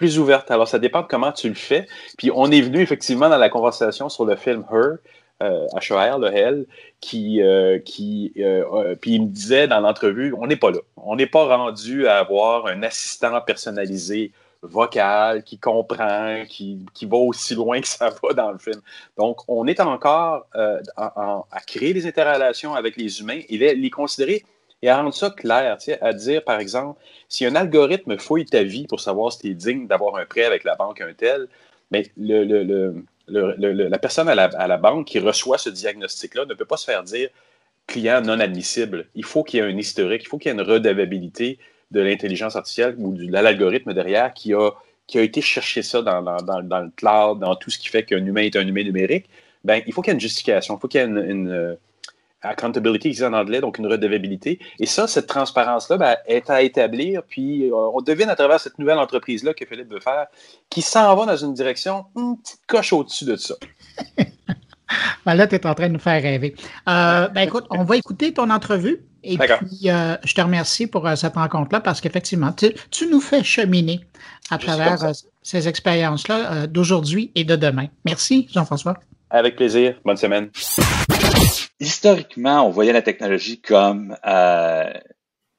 plus ouverte. Alors, ça dépend de comment tu le fais. Puis, on est venu effectivement dans la conversation sur le film Her, euh, H-E-R, le Hell, qui, euh, qui euh, euh, puis il me disait dans l'entrevue, on n'est pas là. On n'est pas rendu à avoir un assistant personnalisé vocal qui comprend, qui, qui, va aussi loin que ça va dans le film. Donc, on est encore à créer des interrelations avec les humains et les, les considérer et à rendre ça clair, à dire, par exemple, si un algorithme fouille ta vie pour savoir si tu es digne d'avoir un prêt avec la banque un tel, mais le, la personne à la, banque qui reçoit ce diagnostic-là ne peut pas se faire dire client non admissible. Il faut qu'il y ait un historique, il faut qu'il y ait une redevabilité de l'intelligence artificielle ou de l'algorithme derrière qui a, qui a été chercher ça dans, le cloud, dans tout ce qui fait qu'un humain est un humain numérique. Ben, il faut qu'il y ait une justification, il faut qu'il y ait une accountability, c'est en anglais, donc une redevabilité. Et ça, cette transparence-là ben, est à établir. Puis euh, on devine à travers cette nouvelle entreprise-là que Philippe veut faire, qui s'en va dans une direction une petite coche au-dessus de ça. ben là, tu es en train de nous faire rêver. Euh, ben écoute, on va écouter ton entrevue. Et puis, euh, je te remercie pour cette rencontre-là parce qu'effectivement, tu, tu, nous fais cheminer à travers ces expériences-là d'aujourd'hui et de demain. Merci, Jean-François. Avec plaisir. Bonne semaine historiquement, on voyait la technologie comme euh,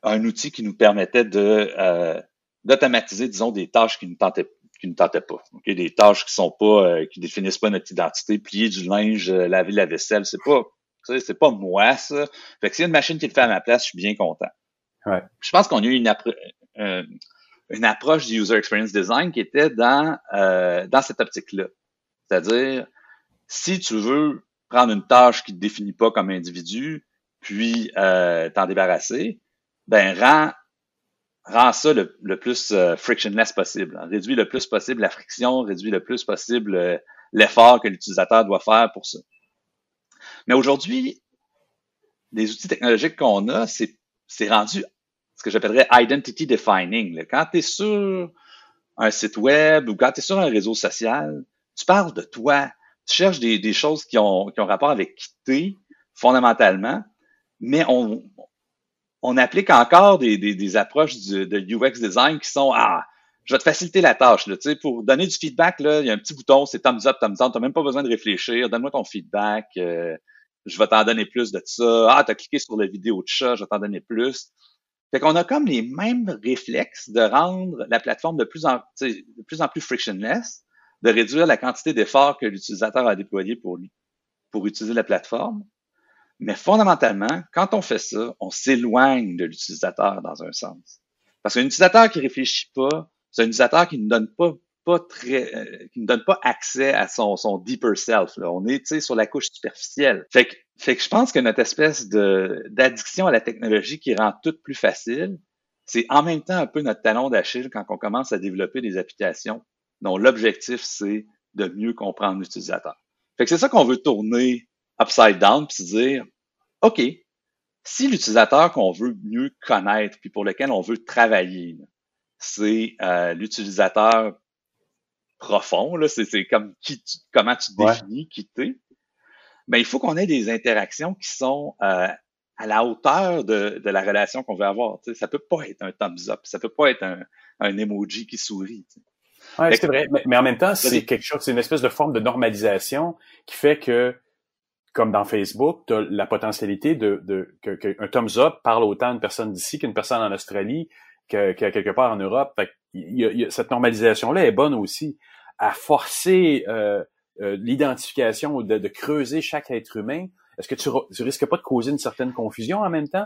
un outil qui nous permettait de euh, d'automatiser, disons, des tâches qui ne tentaient qui ne tentaient pas. Okay? Des tâches qui sont pas, euh, qui définissent pas notre identité, plier du linge, laver la vaisselle, c'est pas, c'est pas moi ça. Fait que s'il y a une machine qui le fait à ma place, je suis bien content. Ouais. Je pense qu'on a eu une, une approche du user experience design qui était dans dans cette optique-là. C'est-à-dire, si tu veux prendre une tâche qui ne te définit pas comme individu, puis euh, t'en débarrasser, ben rends, rend ça le, plus euh, frictionless possible. Hein. Réduis le plus possible la friction, réduis le plus possible euh, l'effort que l'utilisateur doit faire pour ça. Mais aujourd'hui, les outils technologiques qu'on a, c'est, c'est rendu ce que j'appellerais identity defining. Quand tu es sur un site web ou quand tu es sur un réseau social, tu parles de toi, tu cherches des, choses qui ont, qui ont rapport avec quitter, fondamentalement, mais on, on applique encore des, des, approches de UX design qui sont Ah, je vais te faciliter la tâche. Là, pour donner du feedback, là, il y a un petit bouton, c'est thumbs up, thumbs down, tu n'as même pas besoin de réfléchir, donne-moi ton feedback, euh, je vais t'en donner plus de ça. Ah, tu as cliqué sur la vidéo de chat, je vais t'en donner plus. Fait qu'on a comme les mêmes réflexes de rendre la plateforme de plus en, de plus, en plus frictionless, de réduire la quantité d'efforts que l'utilisateur a déployé pour, pour utiliser la plateforme. Mais fondamentalement, quand on fait ça, on s'éloigne de l'utilisateur dans un sens. Parce qu'un utilisateur qui réfléchit pas, c'est un utilisateur qui ne donne pas, pas très, euh, qui ne donne pas accès à son, son deeper self. Là. On est, sur la couche superficielle. Fait que, fait que je pense que notre espèce d'addiction à la technologie qui rend tout plus facile, c'est en même temps un peu notre talon d'Achille quand on commence à développer des applications dont l'objectif, c'est de mieux comprendre l'utilisateur. Fait que c'est ça qu'on veut tourner upside down puis se dire, OK, si l'utilisateur qu'on veut mieux connaître puis pour lequel on veut travailler, c'est euh, l'utilisateur profond, là, c'est, comme qui comment tu définis qui t'es, ben, il faut qu'on ait des interactions qui sont euh, à la hauteur de, de la relation qu'on veut avoir. Ça ça peut pas être un thumbs up, ça peut pas être un, un emoji qui sourit. Ouais, c'est vrai, mais, en même temps, c'est quelque chose, c'est une espèce de forme de normalisation qui fait que, comme dans Facebook, tu as la potentialité de, de que, que, thumbs up parle autant à une personne d'ici qu'une personne en Australie, que, quelque part en Europe. Fait y a, cette normalisation-là est bonne aussi à forcer euh, euh, l'identification, de, de creuser chaque être humain. Est-ce que tu, tu risques pas de causer une certaine confusion en même temps?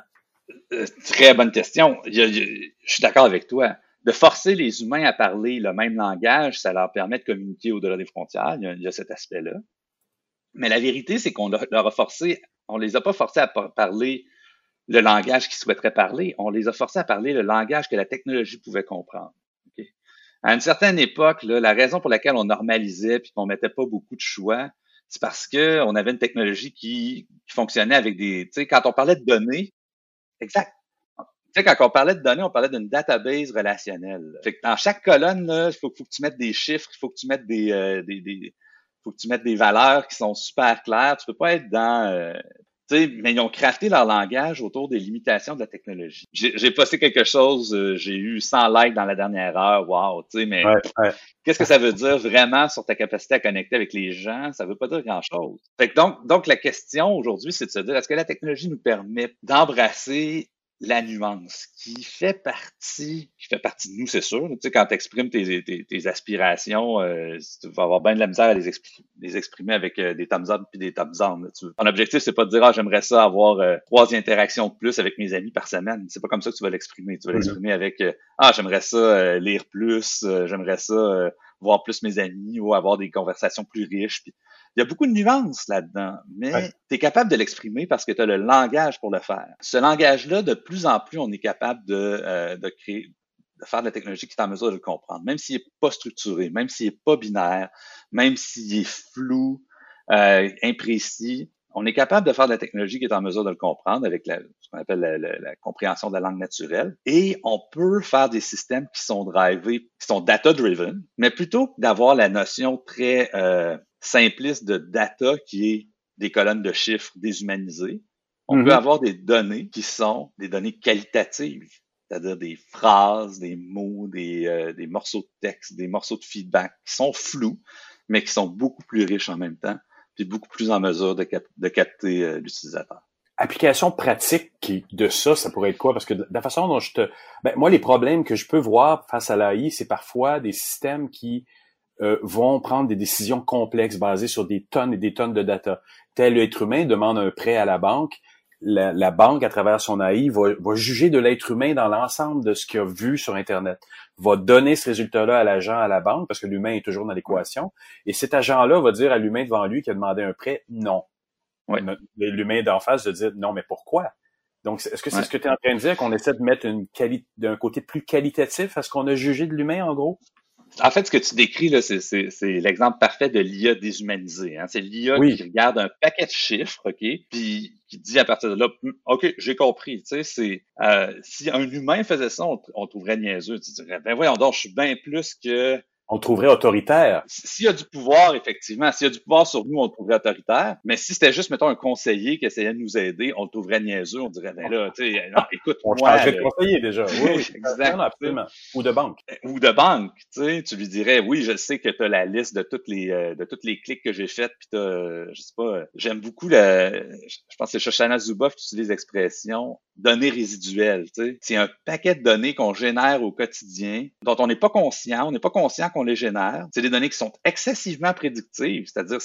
Euh, très bonne question. je suis d'accord avec toi de forcer les humains à parler le même langage, ça leur permet de communiquer au-delà des frontières. Il y a, cet aspect-là. Mais la vérité, c'est qu'on leur a forcé on les a pas forcés à parler le langage qu'ils souhaiteraient parler. On les a forcés à parler le langage que la technologie pouvait comprendre. À une certaine époque, la raison pour laquelle on normalisait puis qu'on mettait pas beaucoup de choix, c'est parce que on avait une technologie qui, qui fonctionnait avec des, tu sais, quand on parlait de données, exact. Tu sais, quand on parlait de données, on parlait d'une database relationnelle. Fait que dans chaque colonne, il faut, faut, que tu mettes des chiffres, il faut que tu mettes des, euh, des, des, faut que tu mettes des valeurs qui sont super claires. Tu peux pas être dans, euh, mais ils ont crafté leur langage autour des limitations de la technologie. J'ai posté quelque chose, euh, j'ai eu 100 likes dans la dernière heure, wow, tu sais, mais qu'est-ce que ça veut dire vraiment sur ta capacité à connecter avec les gens? Ça veut pas dire grand-chose. donc, donc, la question aujourd'hui, c'est de se dire, est-ce que la technologie nous permet d'embrasser la nuance qui fait partie, qui fait partie de nous, c'est sûr. Tu sais, quand tu exprimes tes, tes, tes aspirations, euh, tu vas avoir bien de la misère à les, les exprimer avec euh, des thumbs up puis des thumbs down. Tu Ton objectif, c'est pas de dire ah j'aimerais ça avoir euh, trois interactions de plus avec mes amis par semaine. C'est pas comme ça que tu vas l'exprimer. Tu vas l'exprimer avec ah j'aimerais ça lire plus, j'aimerais ça voir plus mes amis ou avoir des conversations plus riches. Puis il y a beaucoup de nuances là-dedans, mais tu es capable de l'exprimer parce que tu as le langage pour le faire. Ce langage-là, de plus en plus, on est capable de, euh, de créer, de faire de la technologie qui est en mesure de le comprendre, même s'il n'est pas structuré, même s'il n'est pas binaire, même s'il est flou, euh, imprécis. On est capable de faire de la technologie qui est en mesure de le comprendre avec la, ce qu'on appelle la, compréhension de la langue naturelle. Et on peut faire des systèmes qui sont drivés, qui sont data-driven, mais plutôt d'avoir la notion très euh, simpliste de data qui est des colonnes de chiffres déshumanisées. On peut mm-hmm. avoir des données qui sont des données qualitatives, c'est-à-dire des phrases, des mots, des, euh, des morceaux de texte, des morceaux de feedback qui sont flous, mais qui sont beaucoup plus riches en même temps, puis beaucoup plus en mesure de, de capter euh, l'utilisateur application pratique de ça, ça pourrait être quoi? Parce que de la façon dont je te... Ben, moi, les problèmes que je peux voir face à l'AI, c'est parfois des systèmes qui euh, vont prendre des décisions complexes basées sur des tonnes et des tonnes de data. Tel être humain demande un prêt à la banque, la, banque, à travers son AI, va, va juger de l'être humain dans l'ensemble de ce qu'il a vu sur Internet, va donner ce résultat-là à l'agent à la banque, parce que l'humain est toujours dans l'équation, et cet agent-là va dire à l'humain devant lui qui a demandé un prêt, non. Ouais. L'humain d'en face de dire, non, mais pourquoi? Donc, est-ce que c'est ce que tu es en train de dire, qu'on essaie de mettre une d'un côté plus qualitatif à ce qu'on a jugé de l'humain, en gros? En fait, ce que tu décris, là, c'est, l'exemple parfait de l'IA déshumanisée. Hein. C'est l'IA qui regarde un paquet de chiffres, OK, puis qui dit à partir de là, hum, OK, j'ai compris. Tu sais, c'est euh, si un humain faisait ça, on, on trouverait niaiseux. Tu dirais, ben voyons donc, je suis bien plus que on trouverait autoritaire. S'il y a du pouvoir, effectivement, s'il y a du pouvoir sur nous, on le trouverait autoritaire. Mais si c'était juste, mettons, un conseiller qui essayait de nous aider, on le trouverait niaiseux. On dirait, ben là, tu sais, écoute, on moi. de conseiller déjà. Oui, exactement. Ou de banque. Ou de banque. Tu sais, tu lui dirais, oui, je sais que tu as la liste de toutes les, euh, de toutes les clics que j'ai faites, puis t'as, euh, je sais pas, j'aime beaucoup la, je pense que c'est Shoshana Zuboff qui utilise l'expression données résiduelles. Tu sais. C'est un paquet de données qu'on génère au quotidien, dont on n'est pas conscient, on n'est pas conscient qu'on les génère. C'est des données qui sont excessivement prédictives, c'est-à-dire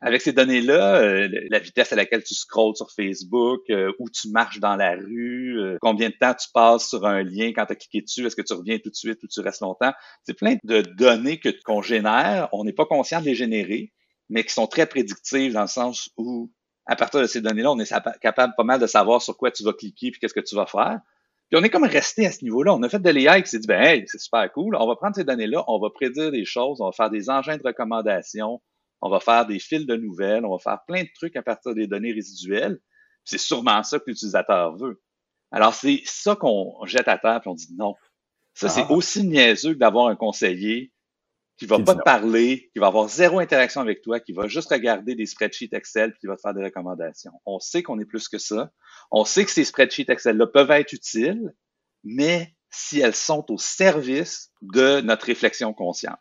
avec ces données-là, euh, la vitesse à laquelle tu scrolles sur Facebook, euh, où tu marches dans la rue, euh, combien de temps tu passes sur un lien quand tu as cliqué dessus, est-ce que tu reviens tout de suite ou tu restes longtemps. C'est plein de données que qu'on génère, on n'est pas conscient de les générer, mais qui sont très prédictives dans le sens où à partir de ces données-là, on est capable pas mal de savoir sur quoi tu vas cliquer puis qu'est-ce que tu vas faire. Puis on est comme resté à ce niveau-là. On a fait de l'AI qui s'est dit, ben, hey, c'est super cool. On va prendre ces données-là, on va prédire des choses, on va faire des engins de recommandation, on va faire des fils de nouvelles, on va faire plein de trucs à partir des données résiduelles. C'est sûrement ça que l'utilisateur veut. Alors, c'est ça qu'on jette à terre, puis on dit non. Ça, c'est ah. aussi niaiseux que d'avoir un conseiller qui va pas te parler, qui va avoir zéro interaction avec toi, qui va juste regarder des spreadsheets Excel puis qui va te faire des recommandations. On sait qu'on est plus que ça. On sait que ces spreadsheets Excel-là peuvent être utiles, mais si elles sont au service de notre réflexion consciente.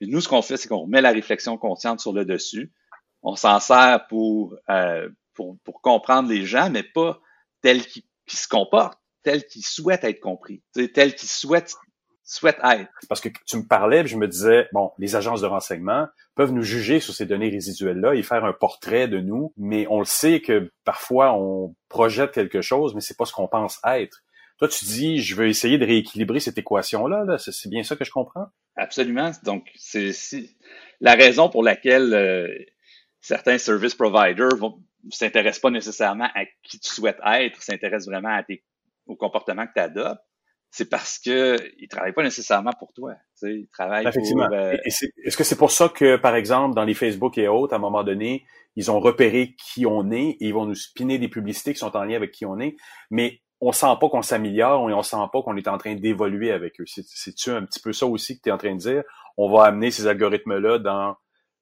Et nous, ce qu'on fait, c'est qu'on met la réflexion consciente sur le dessus. On s'en sert pour, euh, pour, pour, comprendre les gens, mais pas tel qu'ils se comportent, tel qu'ils souhaitent être compris, tel qu'ils souhaitent souhaite être. Parce que tu me parlais, je me disais, bon, les agences de renseignement peuvent nous juger sur ces données résiduelles-là et faire un portrait de nous, mais on le sait que parfois on projette quelque chose, mais c'est pas ce qu'on pense être. Toi, tu dis, je veux essayer de rééquilibrer cette équation-là. -là, c'est bien ça que je comprends? Absolument. Donc, c'est la raison pour laquelle euh, certains service providers vont, s'intéresse pas nécessairement à qui tu souhaites être, s'intéresse vraiment à tes, au comportement que tu adoptes, c'est parce que ils travaillent pas nécessairement pour toi. Ils travaillent Effectivement. pour. euh, Est-ce que c'est pour ça que, par exemple, dans les Facebook et autres, à un moment donné, ils ont repéré qui on est et ils vont nous spinner des publicités qui sont en lien avec qui on est, mais on sent pas qu'on s'améliore et on sent pas qu'on est en train d'évoluer avec eux. C'est- C'est-tu un petit peu ça aussi que tu es en train de dire? On va amener ces algorithmes-là dans,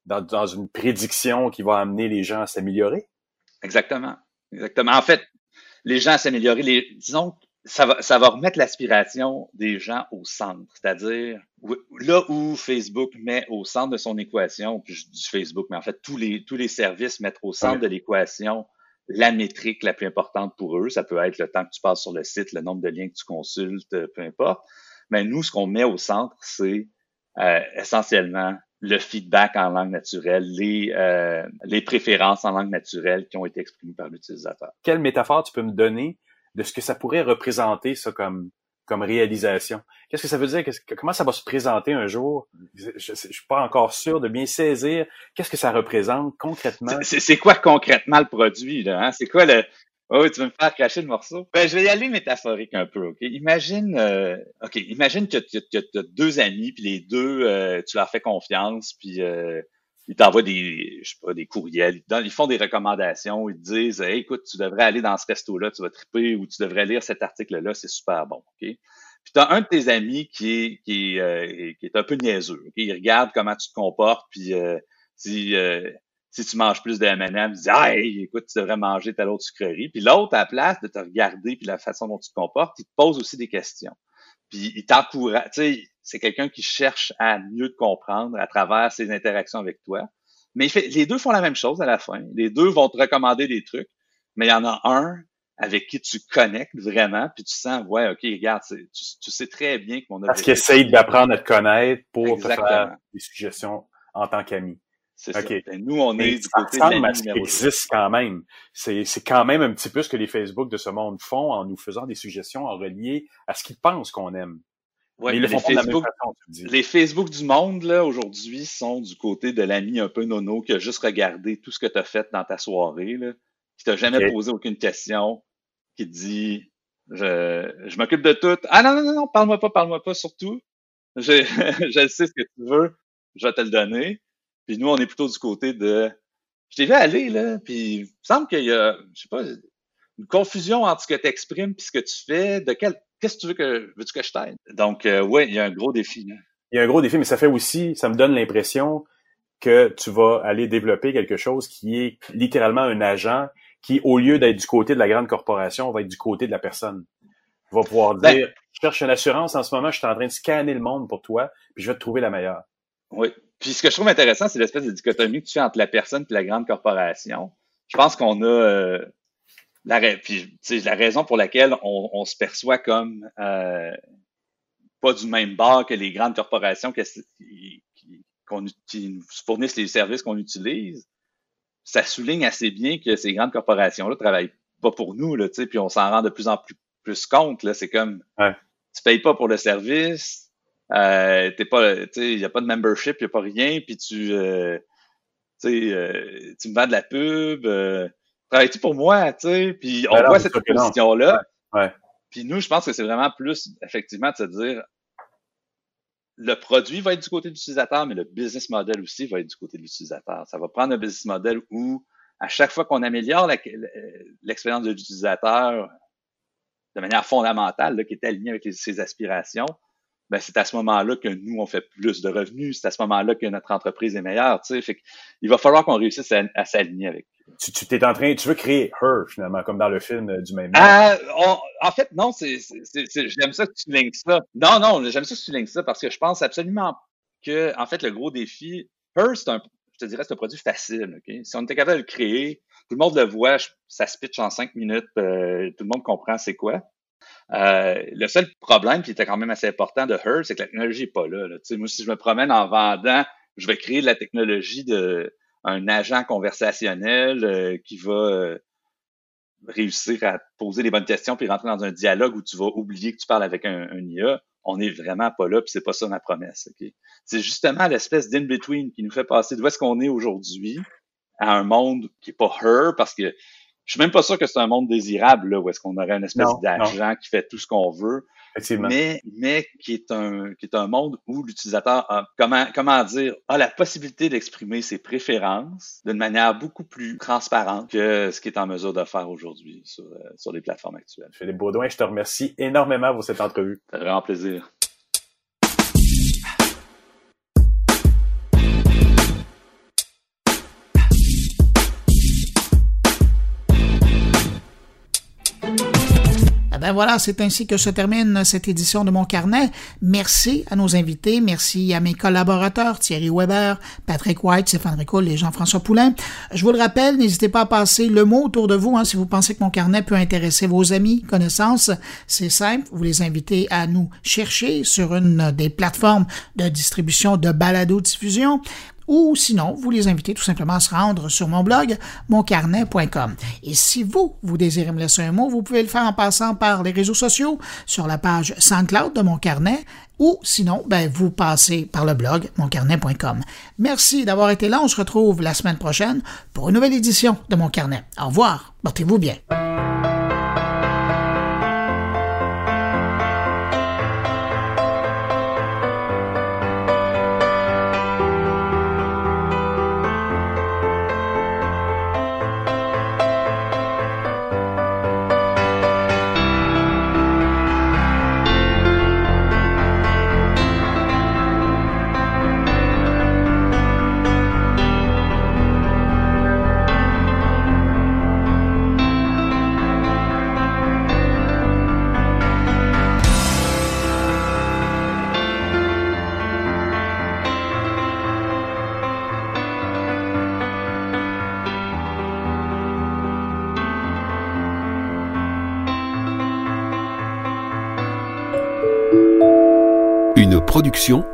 dans, dans une prédiction qui va amener les gens à s'améliorer? Exactement. Exactement. En fait, les gens à s'améliorer, les, disons, ça va, ça va remettre l'aspiration des gens au centre. C'est-à-dire, là où Facebook met au centre de son équation, puis je dis Facebook, mais en fait, tous les, tous les services mettent au centre Ouais. de l'équation la métrique la plus importante pour eux. Ça peut être le temps que tu passes sur le site, le nombre de liens que tu consultes, euh, peu importe. Mais nous, ce qu'on met au centre, c'est euh, essentiellement le feedback en langue naturelle, les, euh, les préférences en langue naturelle qui ont été exprimées par l'utilisateur. Quelle métaphore tu peux me donner de ce que ça pourrait représenter, ça, comme, comme réalisation? Qu'est-ce que ça veut dire? Comment ça va se présenter un jour? Je, je suis pas encore sûr de bien saisir. Qu'est-ce que ça représente concrètement? C'est- C'est quoi concrètement le produit, là? Hein? C'est quoi le. Oh, tu veux me faire cracher le morceau? Ben, je vais y aller métaphorique un peu, OK? Imagine, euh, OK, imagine que tu as deux amis, puis les deux, euh, tu leur fais confiance, puis euh, ils t'envoient des, je sais pas, des courriels, ils, font des recommandations, ils te disent, écoute, tu devrais aller dans ce resto-là, tu vas triper, ou tu devrais lire cet article-là, c'est super bon, OK? Puis tu as un de tes amis qui est, qui est, euh, qui est un peu niaiseux, OK? Il regarde comment tu te comportes, puis euh, si, euh, si tu manges plus de M&M, il dit Hey, écoute, tu devrais manger telle autre sucrerie. Puis l'autre, à la place de te regarder puis la façon dont tu te comportes, il te pose aussi des questions. Puis il t'encourage. Tu sais, c'est quelqu'un qui cherche à mieux te comprendre à travers ses interactions avec toi. Mais fait, les deux font la même chose à la fin. Les deux vont te recommander des trucs, mais il y en a un avec qui tu connectes vraiment, puis tu sens, ouais, ok, regarde, tu, tu sais très bien que mon Parce qu'ils objectif. essayent d'apprendre à te connaître pour te faire des suggestions en tant qu'ami. C'est OK. ça. Ben, nous, on Mais est du côté de à ce qui existe quand même. C'est, c'est quand même un petit peu ce que les Facebook de ce monde font en nous faisant des suggestions en relié à ce qu'ils pensent qu'on aime. Ouais, mais ils mais le font les pas de la même Facebook, façon, tu dis. les Facebook du monde, là, aujourd'hui, sont du côté de l'ami un peu nono qui a juste regardé tout ce que tu as fait dans ta soirée, là, qui t'a jamais posé aucune question, qui te dit je, je m'occupe de tout. Ah non, non, non, non, parle-moi pas, parle-moi pas, surtout. Je, je sais ce que tu veux, je vais te le donner. Puis nous, on est plutôt du côté de je t'ai vu aller, là, puis il me semble qu'il y a, je sais pas, une confusion entre ce que tu exprimes et ce que tu fais. De quel, qu'est-ce que tu veux que, veux-tu que je t'aide? Donc, euh, ouais, il y a un gros défi, là. Il y a un gros défi, mais ça fait aussi, ça me donne l'impression que tu vas aller développer quelque chose qui est littéralement un agent qui, au lieu d'être du côté de la grande corporation, va être du côté de la personne. Va pouvoir Ben- dire, je cherche une assurance en ce moment, je suis en train de scanner le monde pour toi, puis je vais te trouver la meilleure. Oui. Puis ce que je trouve intéressant, c'est l'espèce de dichotomie que tu fais entre la personne et la grande corporation. Je pense qu'on a euh, la, puis, raison pour laquelle on, on se perçoit comme euh, pas du même bord que les grandes corporations que- qui, qu'on nous fournissent les services qu'on utilise. Ça souligne assez bien que ces grandes corporations-là travaillent pas pour nous, là, tu sais, puis on s'en rend de plus en plus, plus compte. Là, c'est comme Ouais. tu payes pas pour le service, euh, t'es pas, tu sais, y a pas de membership, y a pas rien, puis tu, euh, tu sais, euh, tu me vends de la pub, euh, travailles-tu pour moi, tu sais, puis on Ben voit cette sûr que non. position-là. Ouais. Puis nous, je pense que c'est vraiment plus, effectivement, de se dire, le produit va être du côté de l'utilisateur, mais le business model aussi va être du côté de l'utilisateur. Ça va prendre un business model où, à chaque fois qu'on améliore la- l'expérience de l'utilisateur de manière fondamentale, là, qui est alignée avec les- ses aspirations, ben c'est à ce moment-là que nous, on fait plus de revenus. C'est à ce moment-là que notre entreprise est meilleure. Tu sais. Fait que il va falloir qu'on réussisse à, à s'aligner avec. Tu, tu t'es en train, tu veux créer Her, finalement, comme dans le film euh, du même nom. On- en fait, non, c'est, c'est, j'aime ça que tu lignes ça. Non, non, j'aime ça que tu lignes ça parce que je pense absolument que, en fait, le gros défi, Her, c'est un, je te dirais, c'est un produit facile. ok? Si on était capable de le créer, tout le monde le voit, ça se pitch en cinq minutes, euh, tout le monde comprend c'est quoi. Euh, le seul problème qui était quand même assez important de Her, c'est que la technologie n'est pas là. moi, si je me promène en vendant, je vais créer de la technologie de un agent conversationnel euh, qui va euh, réussir à poser les bonnes questions puis rentrer dans un dialogue où tu vas oublier que tu parles avec un, un IA. On n'est vraiment pas là, puis c'est pas ça ma promesse. ok? C'est justement l'espèce d'in-between qui nous fait passer d'où est-ce qu'on est aujourd'hui à un monde qui est pas her, parce que je suis même pas sûr que c'est un monde désirable, là, où est-ce qu'on aurait une espèce d'agent qui fait tout ce qu'on veut. Mais, mais qui est un, qui est un monde où l'utilisateur a, comment, comment dire, a la possibilité d'exprimer ses préférences d'une manière beaucoup plus transparente que ce qu'il est en mesure de faire aujourd'hui sur, euh, sur les plateformes actuelles. Philippe Baudouin, je te remercie énormément pour cette entrevue. C'est vraiment plaisir. Eh ben voilà, c'est ainsi que se termine cette édition de mon carnet. Merci à nos invités, merci à mes collaborateurs Thierry Weber, Patrick White, Stéphane Ricoul et Jean-François Poulain. Je vous le rappelle, n'hésitez pas à passer le mot autour de vous hein, si vous pensez que mon carnet peut intéresser vos amis, connaissances. C'est simple, vous les invitez à nous chercher sur une des plateformes de distribution de balado-diffusion ou sinon, vous les invitez tout simplement à se rendre sur mon blog, moncarnet.com. Et si vous, vous désirez me laisser un mot, vous pouvez le faire en passant par les réseaux sociaux, sur la page SoundCloud de Mon Carnet, ou sinon, ben, vous passez par le blog moncarnet.com. Merci d'avoir été là. On se retrouve la semaine prochaine pour une nouvelle édition de Mon Carnet. Au revoir. Portez-vous bien.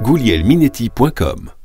goulielminetti.com